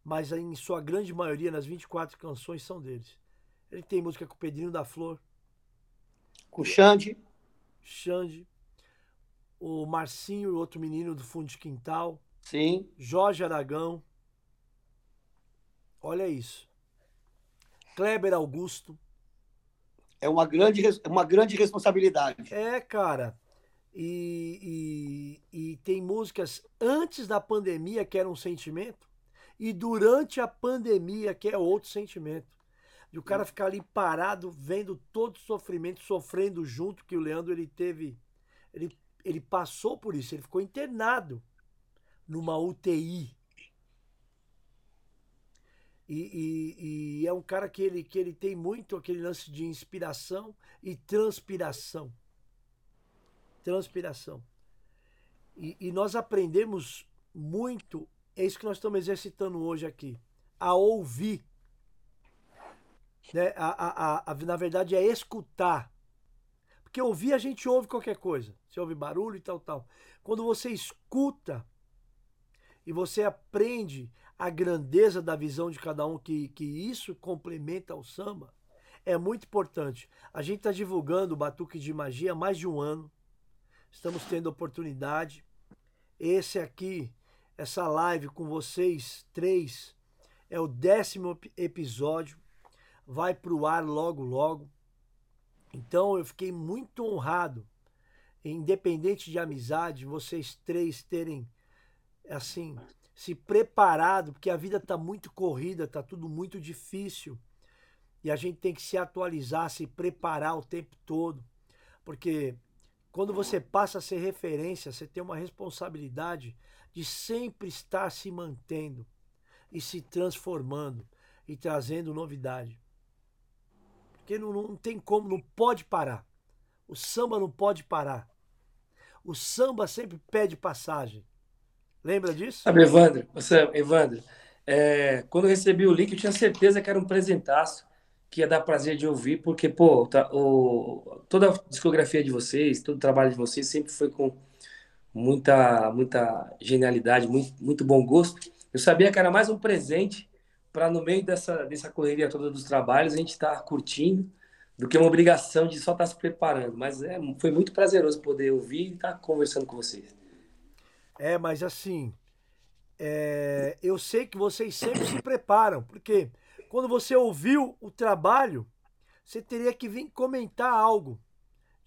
mas em sua grande maioria, nas 24 canções, são deles. Ele tem música com o Pedrinho da Flor, Com o Xande. Xande, o Marcinho, outro menino do fundo de quintal, Sim. Jorge Aragão. Olha isso. Kleber Augusto. É uma grande, res- uma grande responsabilidade. É, cara. E, e, e tem músicas antes da pandemia que era um sentimento e durante a pandemia que é outro sentimento. De o cara ficar ali parado, vendo todo o sofrimento, sofrendo junto, que o Leandro ele teve. Ele, ele passou por isso, ele ficou internado numa UTI. E, e- e é um cara que ele, que ele tem muito aquele lance de inspiração e transpiração. Transpiração. E, e nós aprendemos muito, é isso que nós estamos exercitando hoje aqui, a ouvir. Né? A, a, a, na verdade, é escutar. Porque ouvir a gente ouve qualquer coisa. Você ouve barulho e tal, tal. Quando você escuta e você aprende a grandeza da visão de cada um, que, que isso complementa o samba, é muito importante. A gente está divulgando o Batuque de Magia há mais de um ano. Estamos tendo oportunidade. Esse aqui, essa live com vocês três, é o décimo ep- episódio. Vai para o ar logo, logo. Então eu fiquei muito honrado, independente de amizade, vocês três terem, assim, se preparado, porque a vida está muito corrida, está tudo muito difícil. E a gente tem que se atualizar, se preparar o tempo todo. Porque quando você passa a ser referência, você tem uma responsabilidade de sempre estar se mantendo e se transformando e trazendo novidade. Porque não, não tem como, não pode parar. O samba não pode parar. O samba sempre pede passagem. Lembra disso? Sabe, Evandro, você, Evandro, é, quando eu recebi o link, eu tinha certeza que era um presentaço que ia dar prazer de ouvir, porque, pô, tá- o- toda a discografia de vocês, todo o trabalho de vocês sempre foi com muita, muita genialidade, muito, muito bom gosto. Eu sabia que era mais um presente para, no meio dessa, dessa correria toda dos trabalhos, a gente estar curtindo, do que uma obrigação de só estar se preparando. Mas é, foi muito prazeroso poder ouvir e estar conversando com vocês. É, mas assim, é, eu sei que vocês sempre se preparam, porque quando você ouviu o trabalho, você teria que vir comentar algo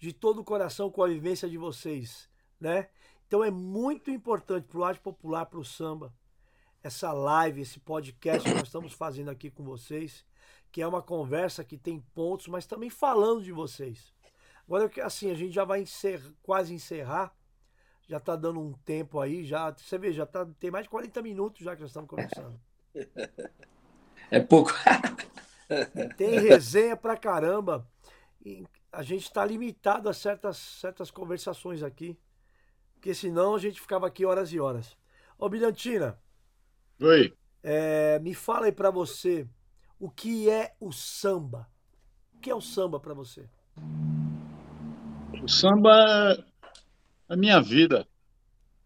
de todo o coração com a vivência de vocês, né? Então é muito importante para o arte popular, para o samba, essa live, esse podcast que nós estamos fazendo aqui com vocês, que é uma conversa que tem pontos, mas também falando de vocês. Agora, assim, a gente já vai encer- quase encerrar já tá dando um tempo aí, já. Você vê, já tá, tem mais de 40 minutos já que nós estamos conversando. É pouco. <laughs> Tem resenha pra caramba. E a gente está limitado a certas, certas conversações aqui. Porque senão a gente ficava aqui horas e horas. Ô, Bilhantina, Oi. é, me fala aí pra você o que é o samba. O que é o samba pra você? O samba é a minha vida.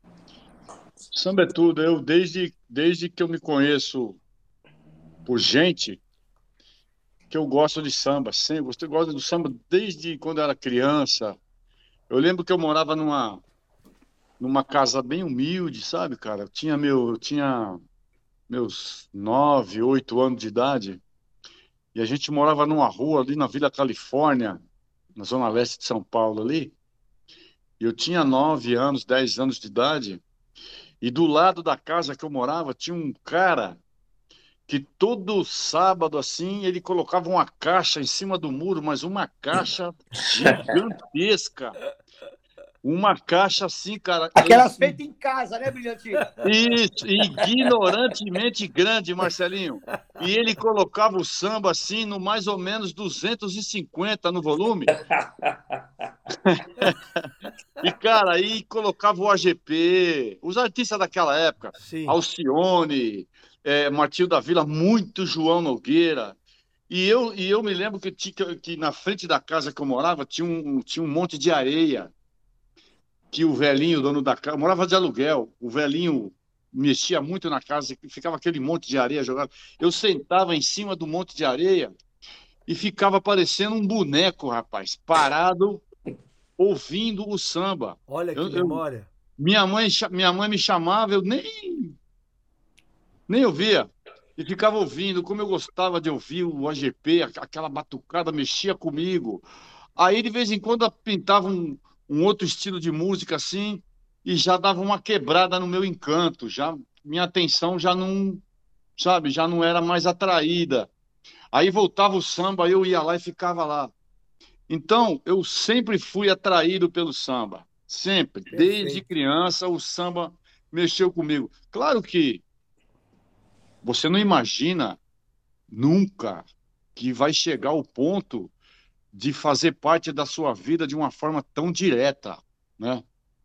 O samba é tudo. Eu, desde, desde que eu me conheço por gente, que eu gosto de samba. Sempre, eu gosto do samba desde quando eu era criança. Eu lembro que eu morava numa, numa casa bem humilde, sabe, cara? Eu tinha meu, eu tinha meus nove, oito anos de idade, e a gente morava numa rua ali na Vila Califórnia, na zona leste de São Paulo ali. Eu tinha nove anos, dez anos de idade, e do lado da casa que eu morava tinha um cara que todo sábado assim ele colocava uma caixa em cima do muro, mas uma caixa <laughs> gigantesca. Uma caixa assim, cara. Aquelas feitas em casa, né, Brilhantinho? Isso, ignorantemente grande, Marcelinho. E ele colocava o samba assim no mais ou menos 250 no volume. e, cara, aí colocava o AGP, os artistas daquela época, Sim. Alcione, é, Martinho da Vila, muito João Nogueira. E eu, e eu me lembro que, tinha, que na frente da casa que eu morava tinha um, tinha um monte de areia que o velhinho, dono da casa, morava de aluguel, o velhinho mexia muito na casa, ficava aquele monte de areia jogado. Eu sentava em cima do monte de areia e ficava parecendo um boneco, rapaz, parado, ouvindo o samba. Olha que Eu- eu- memória. Minha mãe, minha mãe me chamava, eu nem, nem ouvia. E ficava ouvindo, como eu gostava de ouvir o AGP, aquela batucada mexia comigo. Aí, de vez em quando, pintava um, um outro estilo de música assim, e já dava uma quebrada no meu encanto. Já, minha atenção já não, sabe, já não era mais atraída. Aí voltava o samba, eu ia lá e ficava lá. Então, eu sempre fui atraído pelo samba. Sempre. Desde criança, o samba mexeu comigo. Claro que você não imagina nunca que vai chegar ao ponto de fazer parte da sua vida de uma forma tão direta, né?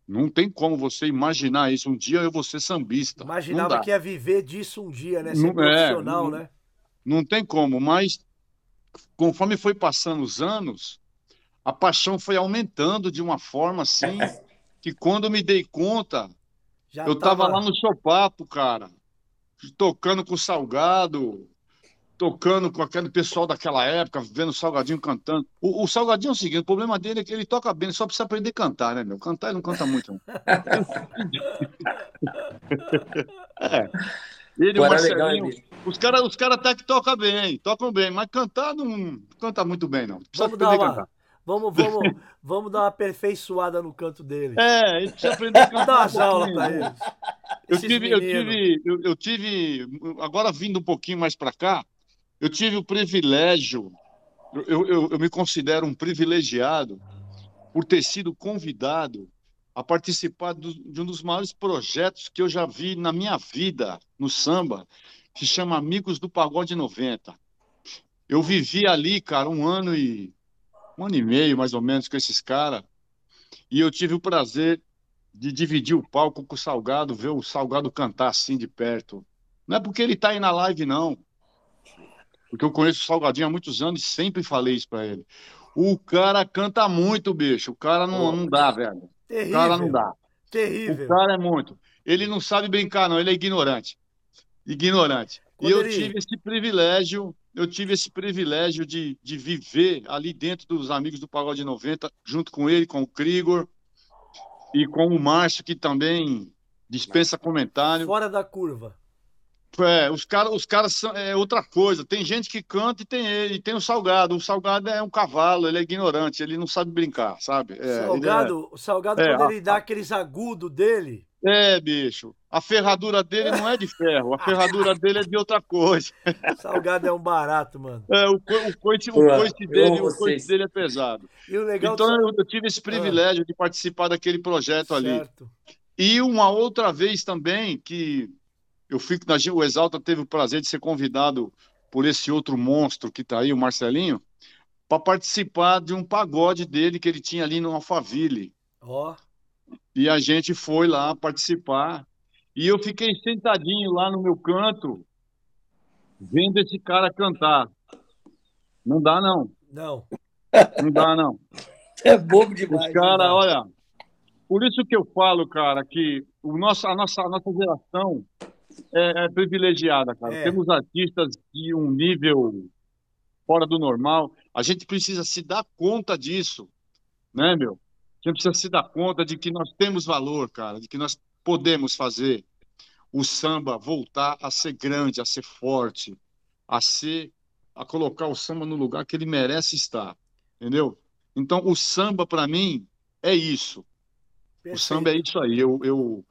Não tem como você imaginar isso. Um dia eu vou ser sambista. Imaginava que ia viver disso um dia, né? Ser Não- é, profissional, não- né? Não tem como, mas conforme foi passando os anos, a paixão foi aumentando de uma forma assim <laughs> que quando me dei conta, Já eu tava lá no Chopapo, cara, tocando com o Salgado, tocando com aquele pessoal daquela época, vendo o Salgadinho cantando. O, o Salgadinho é o seguinte, o problema dele é que ele toca bem, ele só precisa aprender a cantar, né, meu? Cantar ele não canta muito. não. <laughs> é. Ele, legal, Marcelinho, hein, bicho? os caras os cara até que tocam bem, tocam bem, mas cantar não canta muito bem, não. Precisa Vamos dar aprender a uma, cantar. vamos, vamos, vamos dar uma aperfeiçoada no canto dele. É, ele precisa aprender a Vamos cantar. dar um umas aulas pra eles. Eu tive, eu tive, eu, eu tive, agora vindo um pouquinho mais para cá, eu tive o privilégio, eu, eu, eu me considero um privilegiado por ter sido convidado a participar do- de um dos maiores projetos que eu já vi na minha vida no samba, que chama Amigos do Pagode 90. Eu vivi ali, cara, um ano e um ano e meio, mais ou menos, com esses caras, e eu tive o prazer de dividir o palco com o Salgado, ver o Salgado cantar assim de perto. Não é porque ele tá aí na live, não. Porque eu conheço o Salgadinho há muitos anos e sempre falei isso pra ele. O cara canta muito, bicho. O cara não, não dá, velho. O Terrível. cara não dá. O Terrível. cara é muito. Ele não sabe brincar, não. Ele é ignorante. Ignorante. E Quando eu ele- tive esse privilégio, eu tive esse privilégio de, de viver ali dentro dos Amigos do Pagode 90, junto com ele, com o Krigor e com o Márcio, que também dispensa comentário. Fora da curva. É, os caras os caras são é outra coisa. Tem gente que canta e tem ele, e tem o Salgado. O Salgado é um cavalo, ele é ignorante, ele não sabe brincar, sabe? É, ele é- Salgado, o Salgado, É, quando a- ele dá aqueles agudos dele, É, bicho. A ferradura dele não é de ferro, a <laughs> ferradura dele é de outra coisa. Salgado é um barato, mano. É, o, co- o coice, o coice eu dele, o coice dele é pesado. E o legal Então do eu, eu tive esse privilégio de participar daquele projeto ali. certo. E uma outra vez também que eu fico na o Exalta teve o prazer de ser convidado por esse outro monstro que está aí, o Marcelinho, para participar de um pagode dele que ele tinha ali no Alphaville. Ó, E a gente foi lá participar. E eu fiquei sentadinho lá no meu canto, vendo esse cara cantar. Não dá, não. não. Não dá, não. <laughs> É bobo Os demais. caras, né? olha, por isso que eu falo, cara, que o nosso, a, nossa, a nossa geração é, é privilegiada, cara. É. Temos artistas de um nível fora do normal. A gente precisa se dar conta disso, né, meu? A gente precisa se dar conta de que nós temos valor, cara, de que nós podemos fazer. o samba voltar a ser grande, a ser forte, a ser a colocar o samba no lugar que ele merece estar, entendeu? Então o samba para mim é isso. Perfeito. O samba é isso aí. Eu, eu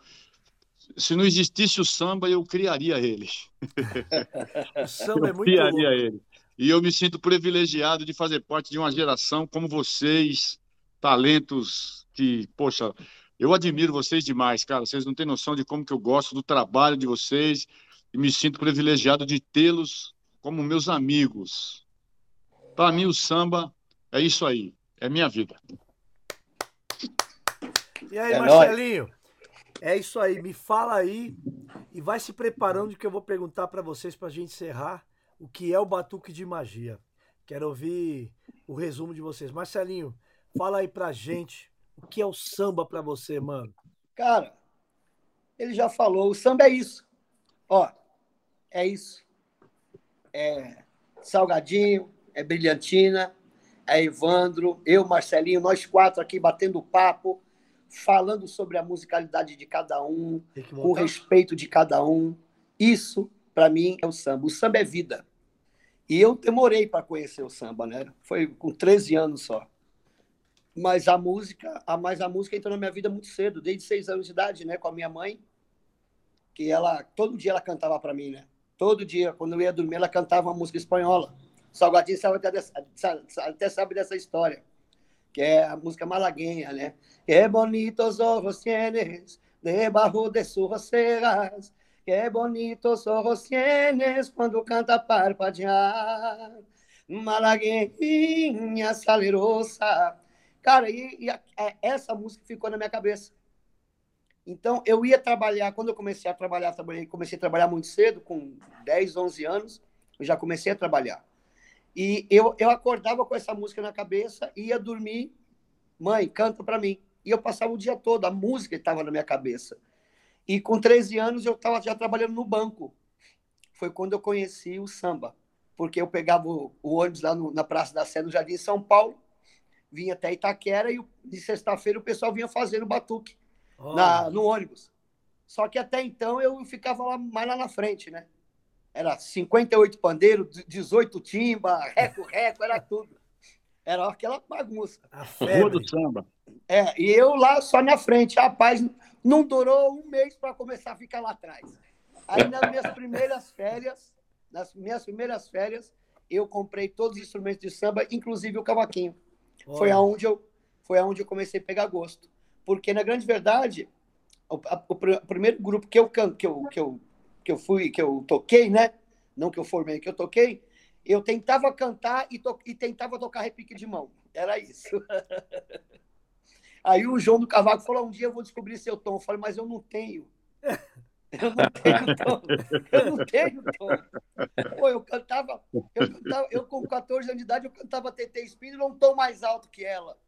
se não existisse o samba, eu criaria ele. <laughs> O samba é eu muito criaria louco. ele. E eu me sinto privilegiado de fazer parte de uma geração como vocês, talentos que, poxa, eu admiro vocês demais, cara. Vocês não têm noção de como que eu gosto do trabalho de vocês e me sinto privilegiado de tê-los como meus amigos. Para mim, o samba é isso aí, é minha vida. E aí, É Marcelinho? É isso aí, me fala aí e vai se preparando que eu vou perguntar pra vocês pra gente encerrar o que é o batuque de magia. Quero ouvir o resumo de vocês. Marcelinho, fala aí pra gente o que é o samba pra você, mano. Cara, ele já falou, o samba é isso. Ó, é isso. É Salgadinho, é Brilhantina, é Evandro, eu, Marcelinho, nós quatro aqui batendo papo, falando sobre a musicalidade de cada um, voltar. respeito de cada um. Isso, para mim, é o samba. O samba é vida. E eu demorei para conhecer o samba, né? Foi com 13 anos só. Mas a música, a mais a música entrou na minha vida muito cedo, desde seis anos de idade, né, com a minha mãe, que ela todo dia ela cantava para mim, né? Todo dia, quando eu ia dormir, ela cantava uma música espanhola. Salgadinho sabe até, até sabe dessa história, que é a música malagueña, né? Que bonitos ojos tienes debajo de sus cejas, que bonitos ojos tienes quando canta parpadear. Malagueña salerosa. Cara, e, e a- a- essa música ficou na minha cabeça. Então, eu ia trabalhar, quando eu comecei a trabalhar, trabalhei, comecei a trabalhar muito cedo, com 10, 11 anos, eu já comecei a trabalhar. E eu, eu acordava com essa música na cabeça, ia dormir, mãe, canta para mim. E eu passava o dia todo, a música estava na minha cabeça. E com 13 anos eu estava já trabalhando no banco. Foi quando eu conheci o samba, porque eu pegava o, o ônibus lá no- na Praça da Sé, no Jardim São Paulo, vinha até Itaquera e de sexta-feira o pessoal vinha fazendo batuque Olha, na, no ônibus. Só que até então eu ficava lá, mais lá na frente, né? Era 58 pandeiros, 18 timba, reco-reco, era tudo. Era aquela bagunça. a Rua do samba. É, e eu lá só na frente. Rapaz, não durou um mês para começar a ficar lá atrás. Aí nas minhas <laughs> primeiras férias, nas minhas primeiras férias, eu comprei todos os instrumentos de samba, inclusive o cavaquinho. Foi aonde eu foi aonde eu comecei a pegar gosto. Porque na grande verdade, o, a- o pr- o primeiro grupo que eu can- que eu que eu que eu fui, que eu toquei, né? Não que eu formei, que eu toquei, eu tentava cantar e, to- e tentava tocar repique de mão. Era isso. <laughs> Aí o João do Cavaco falou: um dia eu vou descobrir seu tom. Eu falei, mas eu não tenho. <laughs> Eu não tenho tom. Eu não tenho tom. Pô, eu cantava, eu cantava, eu com 14 anos de idade, eu cantava TT Espírito num tom mais alto que ela.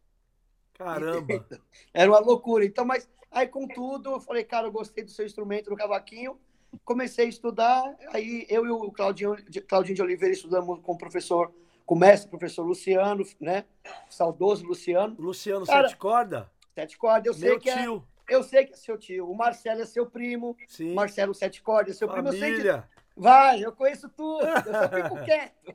caramba. <laughs> Era uma loucura. Então, mas aí, contudo, eu falei, cara, eu gostei do seu instrumento no cavaquinho. Comecei a estudar. Aí eu e o Claudinho, Claudinho de Oliveira estudamos com o professor, com o mestre, professor Luciano, né? Saudoso Luciano. Luciano Cara, Sete Corda? Sete cordas, eu sei Meu que é. tio. Eu sei que é seu tio. O Marcelo é seu primo. Sim. Marcelo Sete Cordas é seu primo. Eu sei que Família. Vai, eu conheço tudo, eu só <laughs> fico quieto.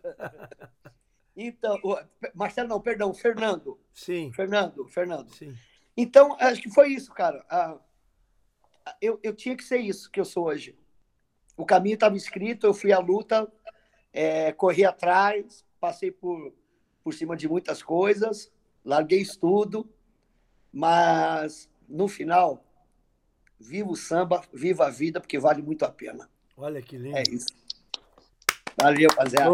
Então, o- Marcelo não, perdão, Fernando. Sim, Fernando, Fernando. sim. Então, acho que foi isso, cara. Ah, eu, eu tinha que ser isso que eu sou hoje. O caminho estava escrito, eu fui à luta, é, corri atrás, passei por, por cima de muitas coisas, larguei estudo, mas no final, viva o samba, viva a vida, porque vale muito a pena. Olha que lindo. É isso. Valeu, rapaziada.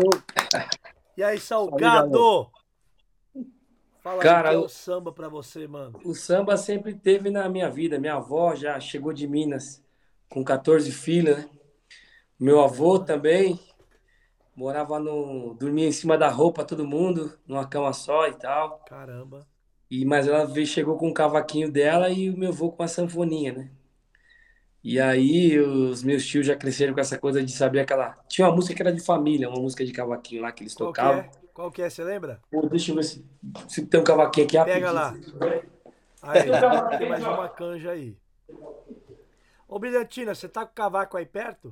E aí, Salgado? Fala Cara, aí o que é o samba pra você, mano. O samba sempre teve na minha vida. Minha avó já chegou de Minas com 14 filhos, né? Meu avô também morava no. dormia em cima da roupa, todo mundo, numa cama só e tal. Caramba. E, mas ela veio, chegou com o cavaquinho dela e o meu avô com a sanfoninha, né? E aí os meus tios já cresceram com essa coisa de saber aquela. Tinha uma música que era de família, uma música de cavaquinho lá que eles Qual que tocavam. é? Qual que é, você lembra? Pô, deixa eu ver se, se tem um cavaquinho aqui Pega rapidinho. lá. Aí, <laughs> tem mais uma canja aí. Ô, Brilhantina, você tá com o cavaco aí perto?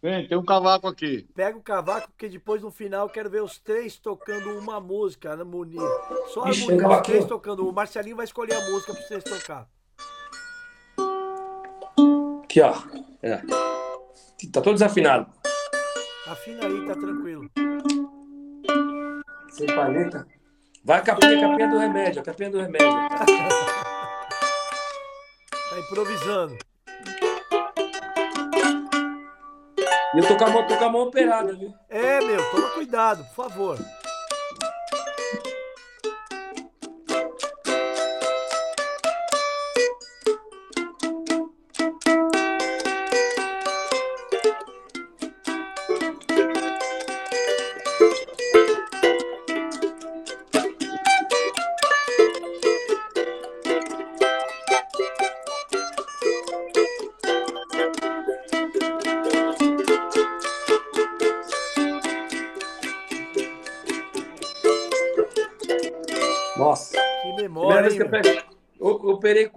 Vem, tem um cavaco aqui. Pega o cavaco, porque depois no final eu quero ver os três tocando uma música, né, Munir? Só a Ixi, tem os três tocando. O Marcelinho vai escolher a música pra vocês tocar. Aqui, ó. É. Tá todo desafinado. Afina aí, tá tranquilo. Sem paleta. Vai a capinha, a capinha do remédio, a capinha do remédio. <laughs> Tá improvisando. Eu tô com a mão, tô com a mão operada, viu? É, meu, toma cuidado, por favor.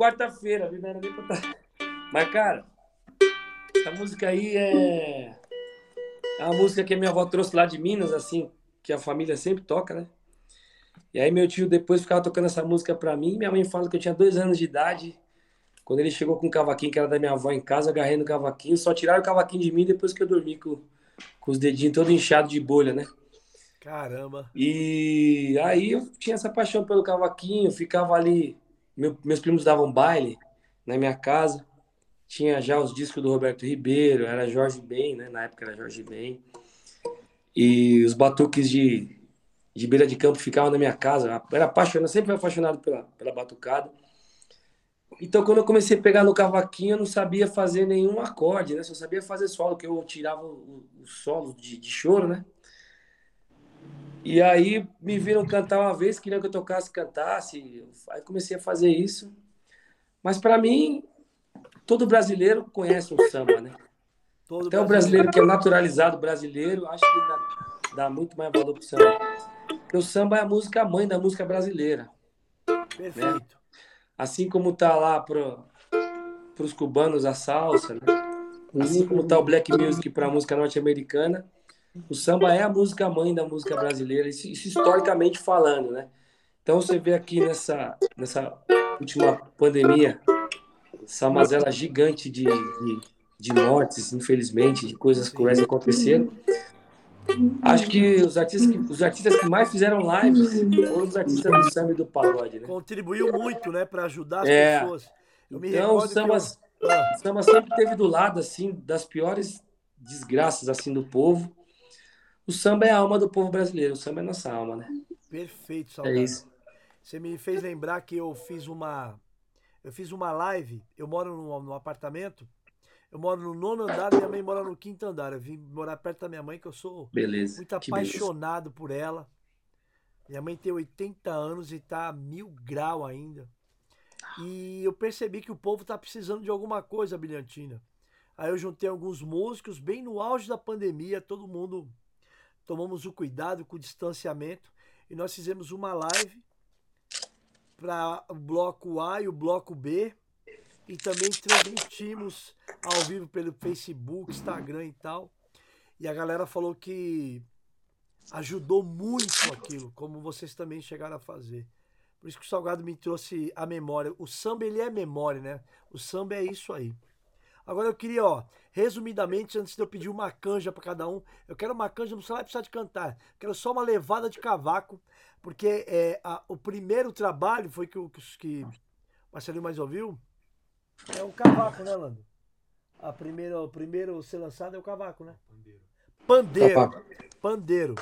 Quarta-feira, viu? Não era nem pra tá- Mas, cara, essa música aí é. É uma música que a minha avó trouxe lá de Minas, assim, que a família sempre toca, né? E aí meu tio depois ficava tocando essa música pra mim. Minha mãe fala que eu tinha dois anos de idade. Quando ele chegou com o cavaquinho, que era da minha avó em casa, eu agarrei no cavaquinho. Só tiraram o cavaquinho de mim depois que eu dormi com, com os dedinhos todo inchados de bolha, né? Caramba. E aí eu tinha essa paixão pelo cavaquinho, ficava ali. Meu- meus primos davam baile na minha casa. Tinha já os discos do Roberto Ribeiro, era Jorge Ben, né? Na época era Jorge Ben. E os batuques de, de beira de campo ficavam na minha casa. Era apaixonado, sempre fui apaixonado pela, pela batucada. Então, quando eu comecei a pegar no cavaquinho, eu não sabia fazer nenhum acorde, né? Só sabia fazer solo, que eu tirava o, o solo de, de choro, né? E aí me viram cantar uma vez, queriam que eu tocasse, cantasse. Aí comecei a fazer isso. Mas para mim, todo brasileiro conhece o samba, né? Todo Até o brasileiro que é naturalizado brasileiro, acho que dá, dá muito mais valor pro samba. Porque o samba é a música mãe da música brasileira. Perfeito. Assim como tá lá pro, pros cubanos a salsa, né? Assim como tá o black music para a música norte-americana, o samba é a música mãe da música brasileira, isso, isso historicamente falando, né? Então você vê aqui nessa, nessa última pandemia, essa mazela gigante de, de, de mortes, infelizmente, de coisas cruéis que aconteceram. Acho que os artistas que, os artistas que mais fizeram lives foram os artistas do samba e do pagode, né? Contribuiu muito, né, pra ajudar as É. pessoas. Então, o samba, eu- Ah, o samba sempre teve do lado, assim, das piores desgraças, assim, do povo. O samba é a alma do povo brasileiro, o samba é nossa alma, né? perfeito, É Salgado. isso. Você me fez lembrar que eu fiz uma eu fiz uma live, eu moro num, num apartamento, eu moro no nono andar, minha mãe mora no quinto andar. Eu vim morar perto da minha mãe, que eu sou Beleza. muito que beleza. apaixonado por ela. Minha mãe tem 80 anos e tá a mil grau ainda. E eu percebi que o povo tá precisando de alguma coisa, Brilhantina. Aí eu juntei alguns músicos, bem no auge da pandemia, todo mundo tomamos o cuidado com o distanciamento e nós fizemos uma live para o bloco A e o bloco B e também transmitimos ao vivo pelo Facebook, Instagram e tal. E a galera falou que ajudou muito aquilo, como vocês também chegaram a fazer. Por isso que o Salgado me trouxe a memória. O samba, ele é memória, né? O samba é isso aí. Agora eu queria, ó, resumidamente, antes de eu pedir uma canja para cada um, eu quero uma canja, não vai precisar de cantar. Eu quero só uma levada de cavaco, porque é, a- o primeiro trabalho foi que o que, que Marcelinho mais ouviu. É o cavaco, né, Lando? A primeira, o primeiro a ser lançado é o cavaco, né? Pandeiro. Cavaco. Pandeiro.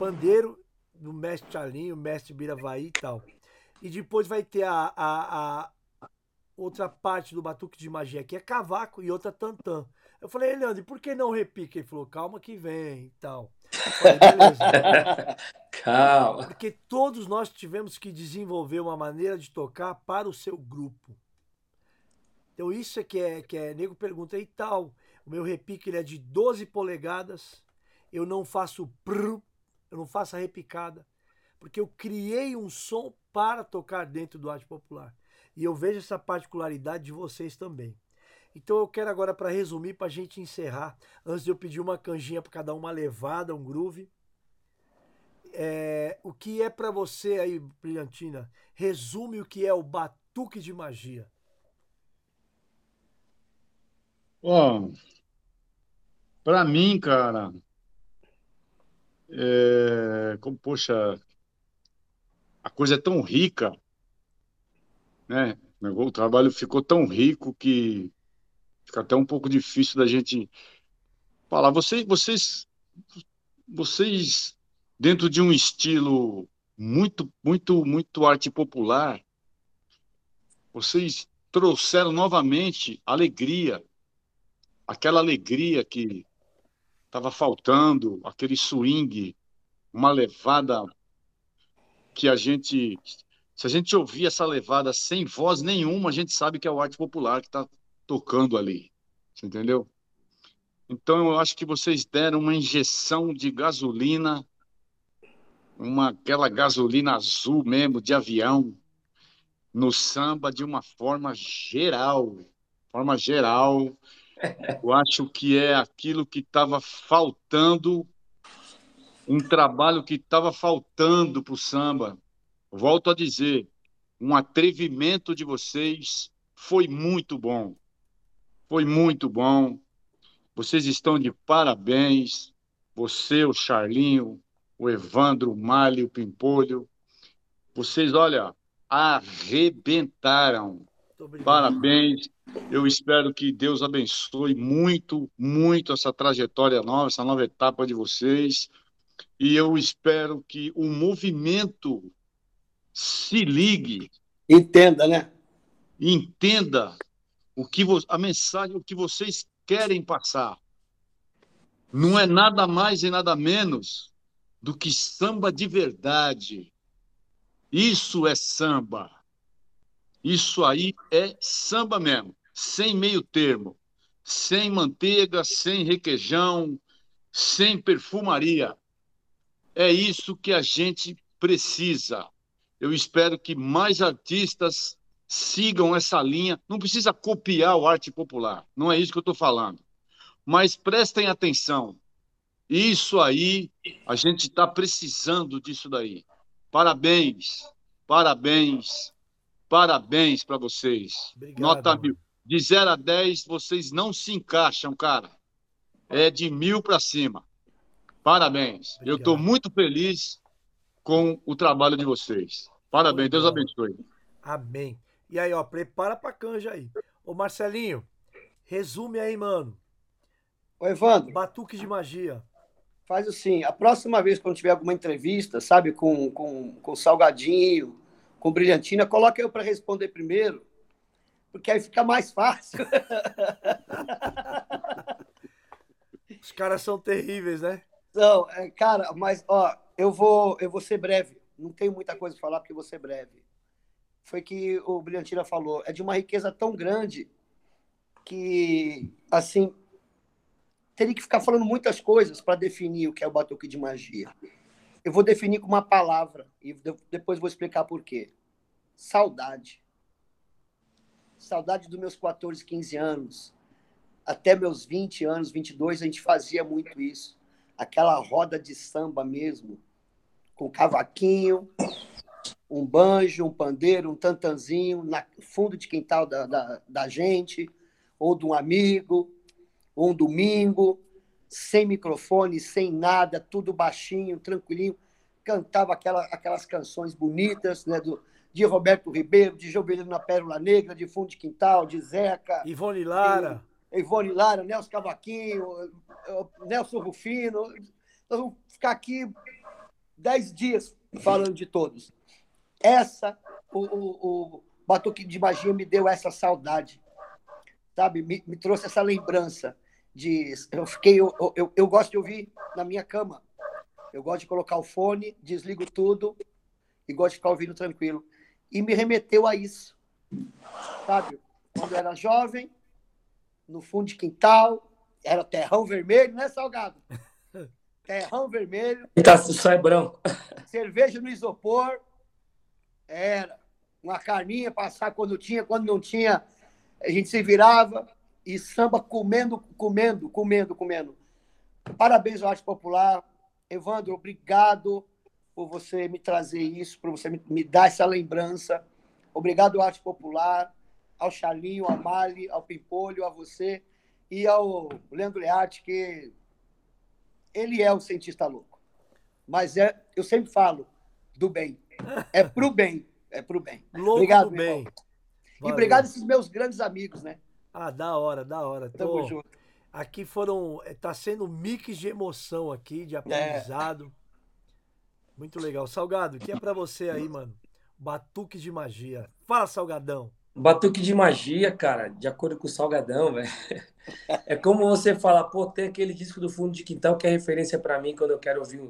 Pandeiro do mestre Chalinho, mestre Biravaí e tal. E depois vai ter a, a, a outra parte do batuque de magia, que é cavaco e outra tantã. Eu falei, Leandro, por que não repique? Ele falou, calma que vem e tal. Falei, beleza. <laughs> Calma. Porque todos nós tivemos que desenvolver uma maneira de tocar para o seu grupo. Então isso é que é, que é, nego pergunta e tal, o meu repique ele é de 12 polegadas, eu não faço prr, eu não faço a repicada, porque eu criei um som para tocar dentro do arte popular. E eu vejo essa particularidade de vocês também. Então eu quero agora, para resumir, para a gente encerrar, antes de eu pedir uma canjinha para cada uma levada, um groove. É, o que é para você aí, Brilhantina? Resume o que é o batuque de magia. Para mim, cara, é, como, poxa, a coisa é tão rica, né? O trabalho ficou tão rico que fica até um pouco difícil da gente falar. Vocês, vocês, vocês dentro de um estilo muito, muito, muito arte popular, vocês trouxeram novamente alegria, aquela alegria que estava faltando, aquele swing, uma levada que a gente, se a gente ouvir essa levada sem voz nenhuma, a gente sabe que é o arte popular que está tocando ali, você entendeu? Então eu acho que vocês deram uma injeção de gasolina, uma aquela gasolina azul mesmo de avião no samba de uma forma geral, forma geral. Eu acho que é aquilo que estava faltando, um trabalho que estava faltando para o samba. Volto a dizer, um atrevimento de vocês foi muito bom. Foi muito bom. Vocês estão de parabéns. Você, o Charlinho, o Evandro, o Mali, o Pimpolho. Vocês, olha, arrebentaram. Parabéns. Eu espero que Deus abençoe muito, muito essa trajetória nova, essa nova etapa de vocês. E eu espero que o movimento se ligue. Entenda, né? Entenda o que a mensagem, o que vocês querem passar. Não é nada mais e nada menos do que samba de verdade. Isso é samba. Isso aí é samba mesmo, sem meio termo, sem manteiga, sem requeijão, sem perfumaria. É isso que a gente precisa. Eu espero que mais artistas sigam essa linha. Não precisa copiar o arte popular, não é isso que eu estou falando. Mas prestem atenção. Isso aí, a gente está precisando disso daí. Parabéns, parabéns, parabéns para vocês. Obrigado, Nota mil. De 0 a 10, vocês não se encaixam, cara. É de mil para cima. Parabéns. Obrigado. Eu estou muito feliz com o trabalho de vocês. Parabéns. Deus abençoe. Amém. E aí, ó, prepara pra canja aí. Ô, Marcelinho, resume aí, mano. Ô, Evandro. Batuque de magia. Faz assim, a próxima vez quando tiver alguma entrevista, sabe, com, com, com Salgadinho, com Brilhantina, coloca eu para responder primeiro, porque aí fica mais fácil. Os caras são terríveis, né? Não, é, cara, mas ó, eu vou, eu vou ser breve. Não tenho muita coisa para falar porque ser breve foi que o Brilhantina falou. É de uma riqueza tão grande que, assim, teria que ficar falando muitas coisas para definir o que é o batuque de magia. Eu vou definir com uma palavra e depois vou explicar por quê. Saudade. Saudade dos meus 14, 15 anos. Até meus 20 anos, 22, a gente fazia muito isso. Aquela roda de samba mesmo, com cavaquinho, um banjo, um pandeiro, um tantanzinho na fundo de quintal da, da, da gente, ou de um amigo, ou um domingo, sem microfone, sem nada, tudo baixinho, tranquilinho, cantava aquela, aquelas canções bonitas, né, do, de Roberto Ribeiro, de Jovelino na Pérola Negra, de Fundo de Quintal, de Zeca. Ivone Lara. E, Ivone Lara, Nelson Cavaquinho, Nelson Rufino. Nós vamos ficar aqui dez dias falando de todos. Essa, o, o, o Batuque de Magia me deu essa saudade, sabe? Me, me trouxe essa lembrança de. Eu fiquei. Eu, eu, eu gosto de ouvir na minha cama. Eu gosto de colocar o fone, desligo tudo e gosto de ficar ouvindo tranquilo. E me remeteu a isso, sabe? Quando eu era jovem, no fundo de quintal, era terrão vermelho, né, Salgado? Terrão vermelho. E tá, sai branco. <laughs> Cerveja no isopor, era. uma carninha, passar quando tinha, quando não tinha, a gente se virava e samba comendo, comendo, comendo, comendo. Parabéns ao Arte Popular. Evandro, obrigado por você me trazer isso, por você me, dar essa lembrança. Obrigado ao Arte Popular, ao Charlinho, ao Mali, ao Pimpolho, a você e ao Leandro Learte, que ele é o cientista louco. Mas é, eu sempre falo, do bem. É pro bem. É pro bem. Louco obrigado, do bem. E obrigado a esses meus grandes amigos, né? Ah, da hora, da hora. Tamo Tô- junto. Aqui foram. eh, Tá sendo um mix de emoção aqui, É. de aprendizado. Muito legal. Salgado, o que é pra você aí, mano? Batuque de magia. Fala, Salgadão. Batuque de magia, cara, de acordo com o Salgadão, velho. <laughs> É como você fala, pô, tem aquele disco do fundo de quintal que é referência pra mim quando eu quero ouvir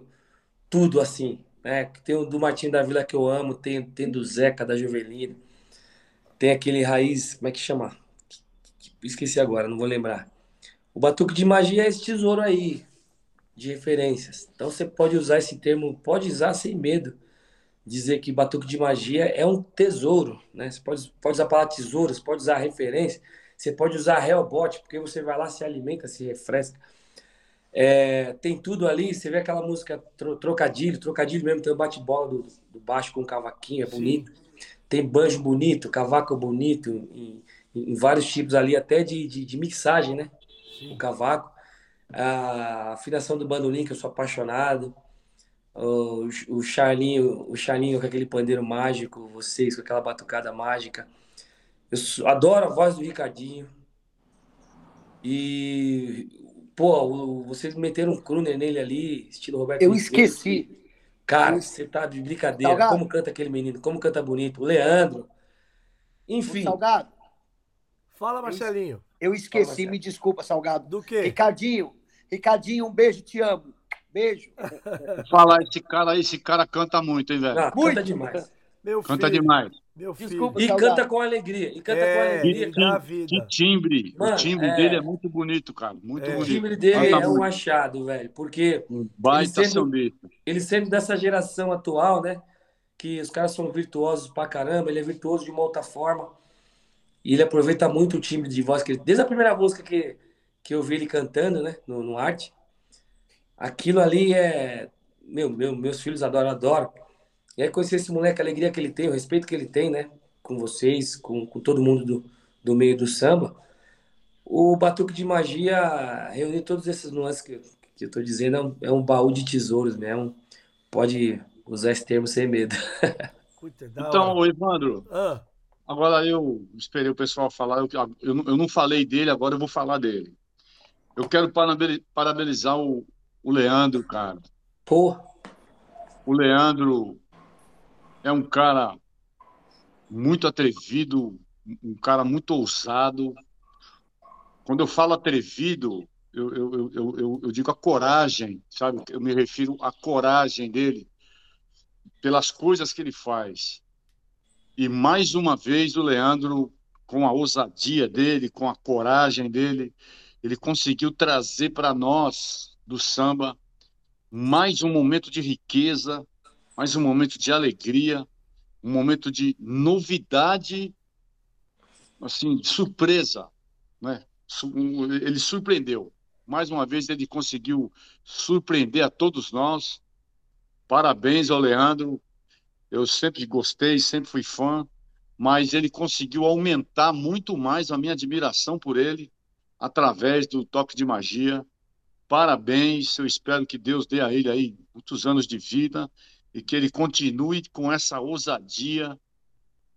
tudo assim, né? Tem o do Martinho da Vila que eu amo, tem, tem do Zeca, da Juvelina, tem aquele raiz, como é que chama? Esqueci agora, não vou lembrar. O batuque de magia é esse tesouro aí, de referências. Então você pode usar esse termo, pode usar sem medo dizer que batuque de magia é um tesouro, né? Você pode, pode usar a palavra tesouro, você pode usar referência, você pode usar Hellbot, porque você vai lá, se alimenta, se refresca. É, tem tudo ali, você vê aquela música tro- trocadilho, trocadilho mesmo, tem o bate-bola do, do baixo com o cavaquinho, é bonito. Tem banjo bonito, cavaco bonito, em, em vários tipos ali, até de, de, de mixagem, né? O cavaco. A afinação do bandolim, que eu sou apaixonado o, o Charlinho, o Charlinho com aquele pandeiro mágico, vocês com aquela batucada mágica. Eu adoro a voz do Ricardinho. E, pô, o- vocês meteram um crooner nele ali, estilo Roberto Eu Ribeiro. esqueci. Cara, Eu- você tá de brincadeira. Salgado. Como canta aquele menino, como canta bonito. O Leandro. O Enfim, Salgado, Fala, Marcelinho. eu esqueci, Marcelo. me desculpa, Salgado. Do quê? Ricardinho, Ricardinho, um beijo, te amo. Beijo. Falar, esse cara aí, esse cara canta muito, hein, velho? ah, canta Muito. demais. Meu filho. Canta demais. Meu filho. Desculpa. E Salgado. canta com alegria. E canta com É, alegria. ele dá vida. Que timbre. Mano, o timbre é- dele é muito bonito, cara. Muito É. O bonito. timbre dele Canta é um muito. achado, velho. Porque Um baita Ele sendo- sambista. ele sendo dessa geração atual, né? Que os caras são virtuosos pra caramba, ele é virtuoso de uma outra forma. E ele aproveita muito o timbre de voz que ele, desde a primeira música que, que eu vi ele cantando, né, no, no arte. Aquilo ali é meu, meu, meus filhos adoram, adoram. E aí conhecer esse moleque, a alegria que ele tem, o respeito que ele tem, né, com vocês, com, com todo mundo do, do meio do samba. O Batuque de Magia reunir todos esses nuances que, que eu tô dizendo, é um, é um baú de tesouros mesmo pode usar esse termo sem medo. <laughs> Então, Evandro, Ah, agora eu esperei o pessoal falar. Eu, eu, não- eu não falei dele, agora eu vou falar dele. Eu quero parabeni- parabenizar o, o Leandro, cara. Pô, O Leandro é um cara muito atrevido, um cara muito ousado. Quando eu falo atrevido, eu, eu, eu, eu, eu- digo a coragem, sabe? Eu me refiro à coragem dele pelas coisas que ele faz. E mais uma vez o Leandro, com a ousadia dele, com a coragem dele, ele conseguiu trazer para nós do samba mais um momento de riqueza, mais um momento de alegria, um momento de novidade, assim, de surpresa, né? Ele surpreendeu. Mais uma vez ele conseguiu surpreender a todos nós. Parabéns ao Leandro. Eu sempre gostei, sempre fui fã, mas ele conseguiu aumentar muito mais a minha admiração por ele através do toque de magia. Parabéns, eu espero que Deus dê a ele aí muitos anos de vida e que ele continue com essa ousadia,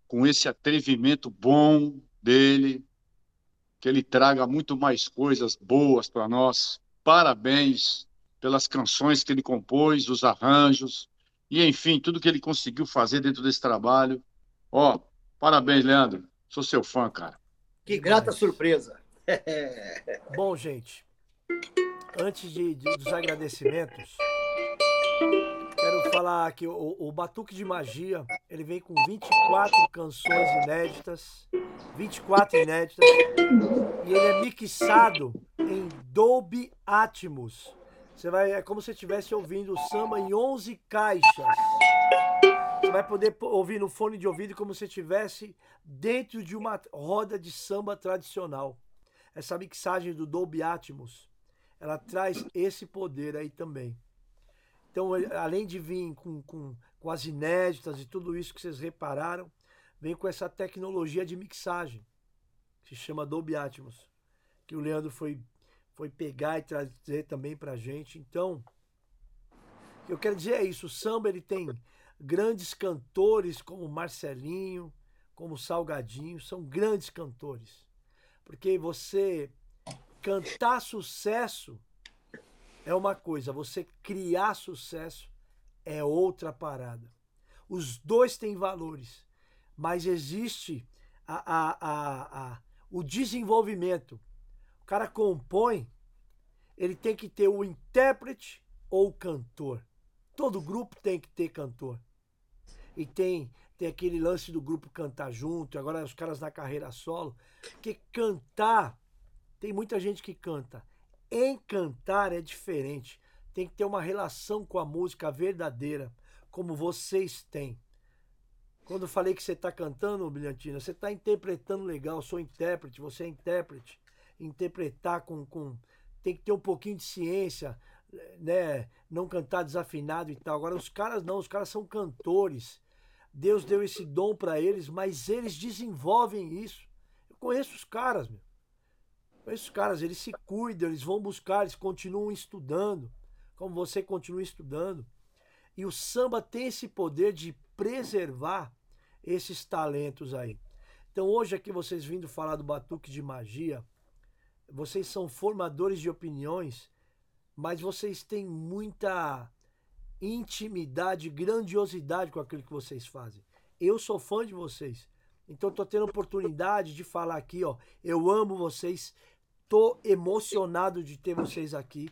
com esse atrevimento bom dele, que ele traga muito mais coisas boas para nós. Parabéns pelas canções que ele compôs, os arranjos e enfim, tudo que ele conseguiu fazer dentro desse trabalho. Ó, parabéns, Leandro. Sou seu fã, cara. Que grata surpresa. <laughs> bom, gente. Antes de, de- dos agradecimentos, quero falar que o, o Batuque de Magia, ele vem com 24 canções inéditas, 24 inéditas, e ele é mixado em Dolby Atmos. Você vai, é como se estivesse ouvindo o samba em 11 caixas. Você vai poder ouvir no fone de ouvido como se estivesse dentro de uma roda de samba tradicional. Essa mixagem do Dolby Atmos, ela traz esse poder aí também. Então, além de vir com, com, com as inéditas e tudo isso que vocês repararam, vem com essa tecnologia de mixagem, que se chama Dolby Atmos, que o Leandro foi, foi pegar e trazer também pra gente. Então, o que eu quero dizer é isso, o samba ele tem grandes cantores como Marcelinho, como Salgadinho, são grandes cantores. Porque você cantar sucesso é uma coisa, você criar sucesso é outra parada. Os dois têm valores, mas existe a, a, a, o desenvolvimento. O cara compõe, ele tem que ter o intérprete ou o cantor. Todo grupo tem que ter cantor. E tem, tem aquele lance do grupo cantar junto, agora os caras na carreira solo. Porque cantar, tem muita gente que canta. Encantar é diferente. Tem que ter uma relação com a música verdadeira, como vocês têm. Quando eu falei que você está cantando, Brilhantina, você está interpretando legal. Eu sou intérprete, você é intérprete. Interpretar com, com. Tem que ter um pouquinho de ciência, né? Não cantar desafinado e tal. Agora, os caras não, os caras são cantores. Deus deu esse dom para eles, mas eles desenvolvem isso. Eu conheço os caras, meu. Os caras, eles se cuidam, eles vão buscar, eles continuam estudando, como você continua estudando. E o samba tem esse poder de preservar esses talentos aí. Então, hoje aqui vocês vindo falar do batuque de magia, vocês são formadores de opiniões, mas vocês têm muita intimidade, grandiosidade com aquilo que vocês fazem. Eu sou fã de vocês. Então tô tendo oportunidade de falar aqui, ó. Eu amo vocês. Tô emocionado de ter vocês aqui.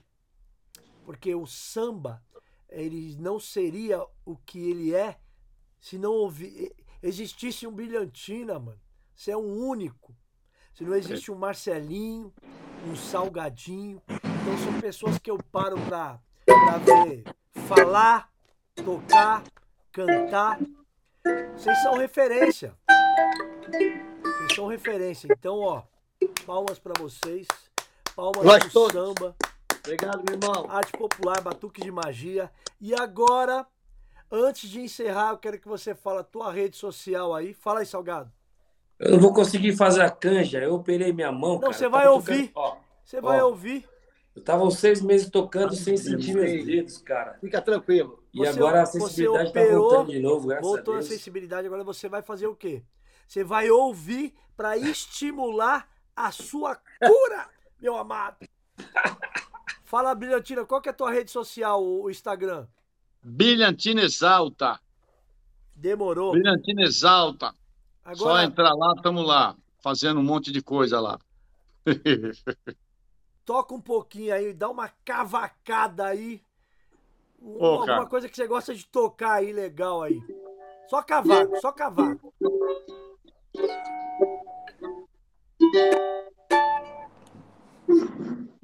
Porque o samba, ele não seria o que ele é se não houve, existisse um Brilhantina, mano. Você é um único. Se não existe um Marcelinho, um Salgadinho. Então são pessoas que eu paro pra, pra ver falar, tocar, cantar. Vocês são referência. Vocês são referência. Então, ó, palmas pra vocês. Palmas Nós pro samba, Obrigado, meu irmão. arte popular, batuque de magia. E agora, antes de encerrar, eu quero que você fale a tua rede social aí. Fala aí, Salgado. Eu não vou conseguir fazer a canja, eu operei minha mão, Não, cara. você vai ouvir. tocando- ó, Você vai ouvir. eu tava uns seis meses tocando sem sentir meus dedos, cara. Fica tranquilo. E Você- agora a sensibilidade tá operou, voltando de novo, graças Voltou a a sensibilidade, agora você vai fazer o quê? Você vai ouvir para estimular a sua cura, meu amado. Fala, Brilhantina, qual que é a tua rede social, o Instagram? Brilhantina Exalta. Demorou. Brilhantina Exalta. Só Agora, entrar lá, estamos lá, fazendo um monte de coisa lá. <laughs> toca um pouquinho aí, dá uma cavacada aí. Um- Ô, alguma coisa que você gosta de tocar aí, legal aí. Só cavaco, só cavaco.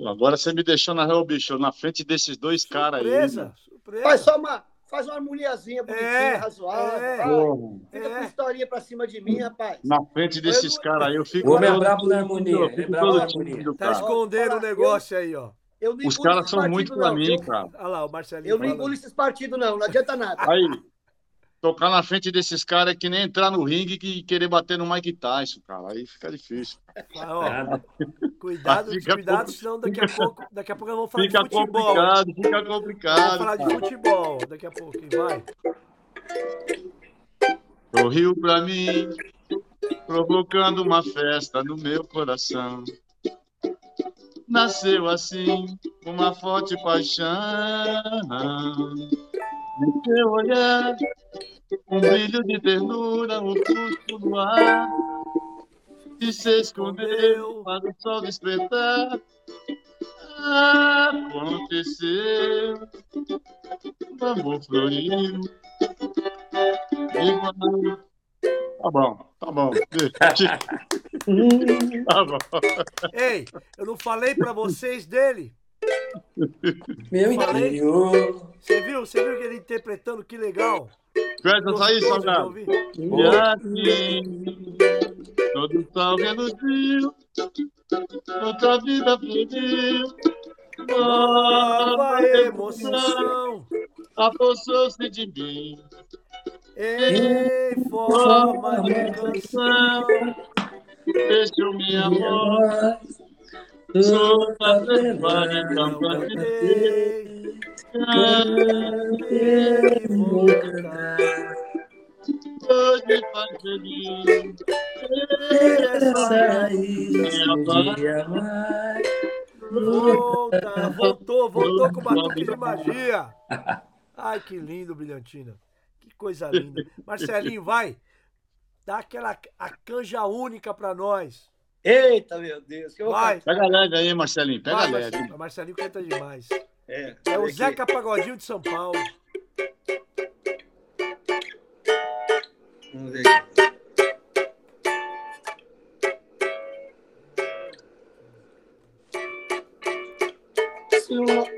Agora você me deixou na real, bicho, na frente desses dois caras aí. Surpresa, surpresa. Faz só uma, faz uma harmoniazinha bonitinha, É, razoável. é. Fica com É. historinha pra cima de mim, rapaz. Na frente desses Eu- caras aí, eu fico O homem é brabo na harmonia, eu é fico na harmonia. Tá escondendo o negócio aí, ó. Os caras são muito pra não, mim, cara. Olha lá, o Marcelinho Eu não engulo esses partidos, não. Não adianta nada. Aí, tocar na frente desses caras é que nem entrar no ringue e querer bater no Mike Tyson, cara. Aí fica difícil. Ah, ó, cuidado, Fica cuidado, compli- senão daqui a pouco, daqui a pouco nós vamos falar Fica de futebol. complicado, fica Vamos complicado. falar de futebol daqui a pouco, vai. Sorriu pra mim, provocando uma festa no meu coração. Nasceu assim, uma forte paixão. No teu olhar, um brilho de ternura, um fusco no ar. E se escondeu para o sol despertar. Aconteceu, o amor floriu. Igual- Tá bom, tá bom. <laughs> Tá bom. Ei, eu não falei pra vocês dele? Meu interior. Você viu? Você viu que ele interpretando? Que legal. Presta Gostoso de Salgado. E assim, todo sol reluziu, outra vida fluiu, Nova emoção apossou-se de mim. em forma de canção. Deixou minha voz, Volta, voltou, voltou com batuque de magia. Ai, que lindo, Brilhantina. Que coisa linda. Marcelinho, vai. Dá aquela a canja única pra nós. Eita, meu Deus. Que vou Vai. Pega leve aí, Marcelinho, pega vai, leve. Marcelinho. Marcelinho canta demais. É, É o aqui. Zeca Pagodinho de São Paulo. Vamos ver aqui.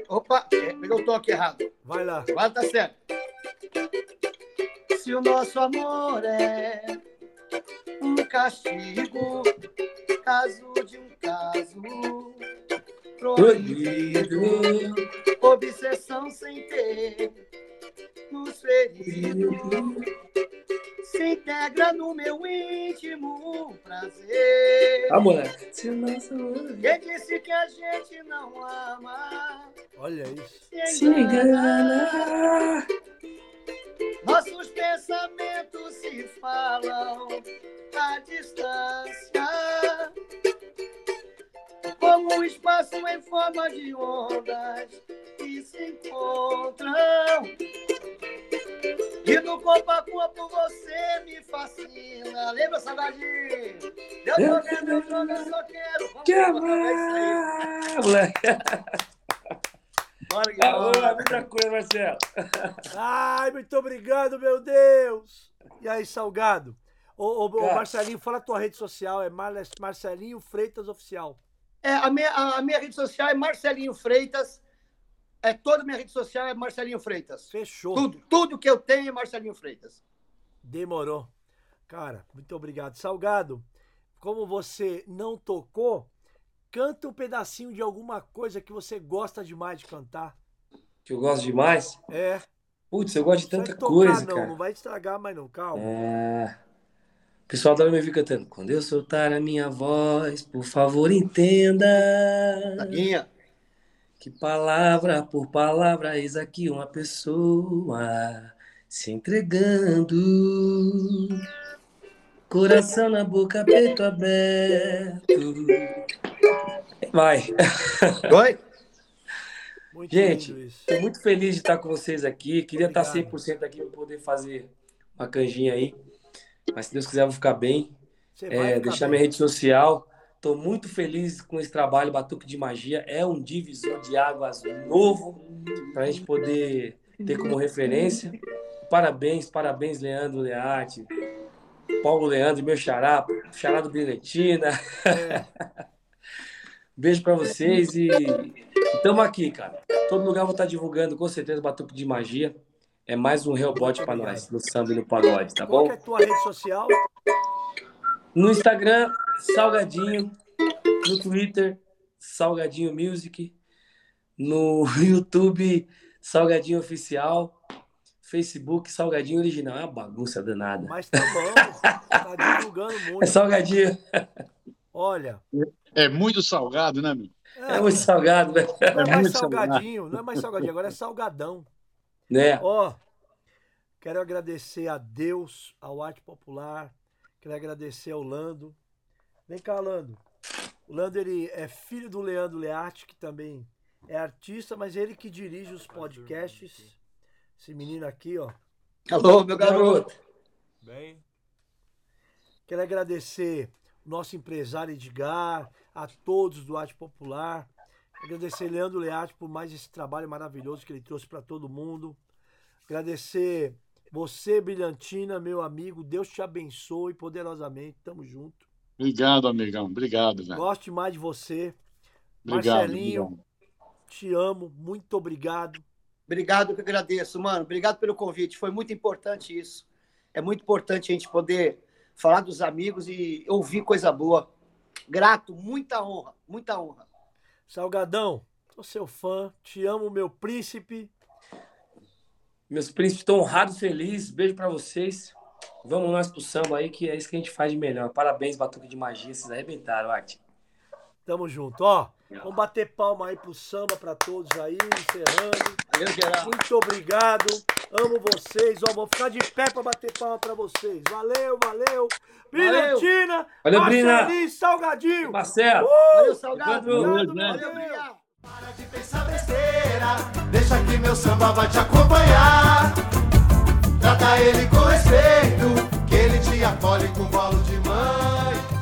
Opa, é, peguei o toque errado. Vai lá. Agora tá certo. Se o nosso amor é um castigo, caso de um caso proibido, obsessão sem ter nos ferido, se integra no meu íntimo prazer. Ah, moleque. Quem disse que a gente não ama? Olha isso. se engana. Nossos pensamentos se falam à distância. Como um espaço em forma de ondas que se encontram. E no corpo a corpo você me fascina. Lembra? Eu tô vendo, eu tô vendo, eu só quero. Vamos Que tocar isso aí. amar, moleque. Bora. muita coisa, Marcelo. <laughs> Ai, muito obrigado, meu Deus. E aí, Salgado? Ô, ô, ô. Marcelinho, fala a tua rede social. É Mar- Marcelinho Freitas Oficial. É, a, minha, a minha rede social é Marcelinho Freitas. É, toda minha rede social é Marcelinho Freitas. Fechou. Tudo, tudo que eu tenho é Marcelinho Freitas. Demorou. Cara, muito obrigado. Salgado, como você não tocou, canta um pedacinho de alguma coisa que você gosta demais de cantar. Que eu gosto demais. É. Putz, eu gosto de Não tanta vai tocar, coisa, não. cara. Não vai estragar, mas não. Calma. É. O pessoal me ouvir cantando. Quando eu soltar a minha voz, por favor, entenda. Taguinha. Que palavra por palavra, eis aqui uma pessoa se entregando. Coração na boca, peito aberto. Vai. Oi? Muito Gente. Estou muito feliz de estar com vocês aqui. Queria estar Obrigado. 100% aqui para poder fazer uma canjinha aí. Mas se Deus quiser, eu vou ficar bem. É, ficar deixar bem. minha rede social. Estou muito feliz com esse trabalho Batuque de Magia. É um divisor de águas novo para a gente poder ter como referência. Parabéns, parabéns, Leandro Learte, Paulo Leandro, meu xará, xará do Brilhantina. <laughs> É, Beijo para vocês e estamos aqui, cara. Todo lugar eu vou estar divulgando com certeza Batuque de Magia. É mais um Hellbot para nós, no samba e no pagode, tá qual bom? que é a tua rede social? No Instagram, Salgadinho. No Twitter, Salgadinho Music. No <laughs> YouTube, Salgadinho Oficial. Facebook, Salgadinho Original. É uma bagunça danada. Mas tá bom. Tá <laughs> divulgando É muito. Salgadinho. Olha. É muito salgado, né, meu? É muito salgado, né? Não é mais muito salgadinho, não é mais salgadinho, agora é salgadão. Né? Ó, quero agradecer a Deus, ao Arte Popular, quero agradecer ao Lando. Vem cá, Lando. O Lando, ele é filho do Leandro Learte, que também é artista, mas ele que dirige os podcasts. Esse menino aqui, ó. Alô, meu garoto. Garoto. Bem, Quero agradecer o nosso empresário Edgar, a todos do Arte Popular. Agradecer Leandro Learte por mais esse trabalho maravilhoso que ele trouxe para todo mundo. Agradecer você, Brilhantina, meu amigo. Deus te abençoe poderosamente. Tamo junto. Obrigado, amigão. Obrigado, velho. Gosto demais de você. Obrigado. Marcelinho, obrigado. te amo. Muito obrigado. Obrigado, que eu agradeço, mano. Obrigado pelo convite. Foi muito importante isso. É muito importante a gente poder falar dos amigos e ouvir coisa boa. Grato, muita honra, muita honra. Salgadão, sou seu fã, te amo, meu príncipe. Meus príncipes estão honrados, felizes. Beijo para vocês. Vamos nós pro samba aí, que é isso que a gente faz de melhor. Parabéns, Batuque de Magia. Vocês arrebentaram, Arte. Tamo junto, ó. Vamos bater palma aí pro samba pra todos aí, encerrando. Valeu, geral. Muito obrigado. Amo vocês. Ó, vou ficar de pé pra bater palma pra vocês. Valeu, valeu. Brilhantina, Valeu, Brina. Marcelinho, Salgadinho. Marcelo. Valeu, Salgado. Obrigado, Obrigado, né? Valeu, valeu. Para de pensar besteira, deixa que meu samba vai te acompanhar. Trata ele com respeito, que ele te acolhe com bolo de mãe.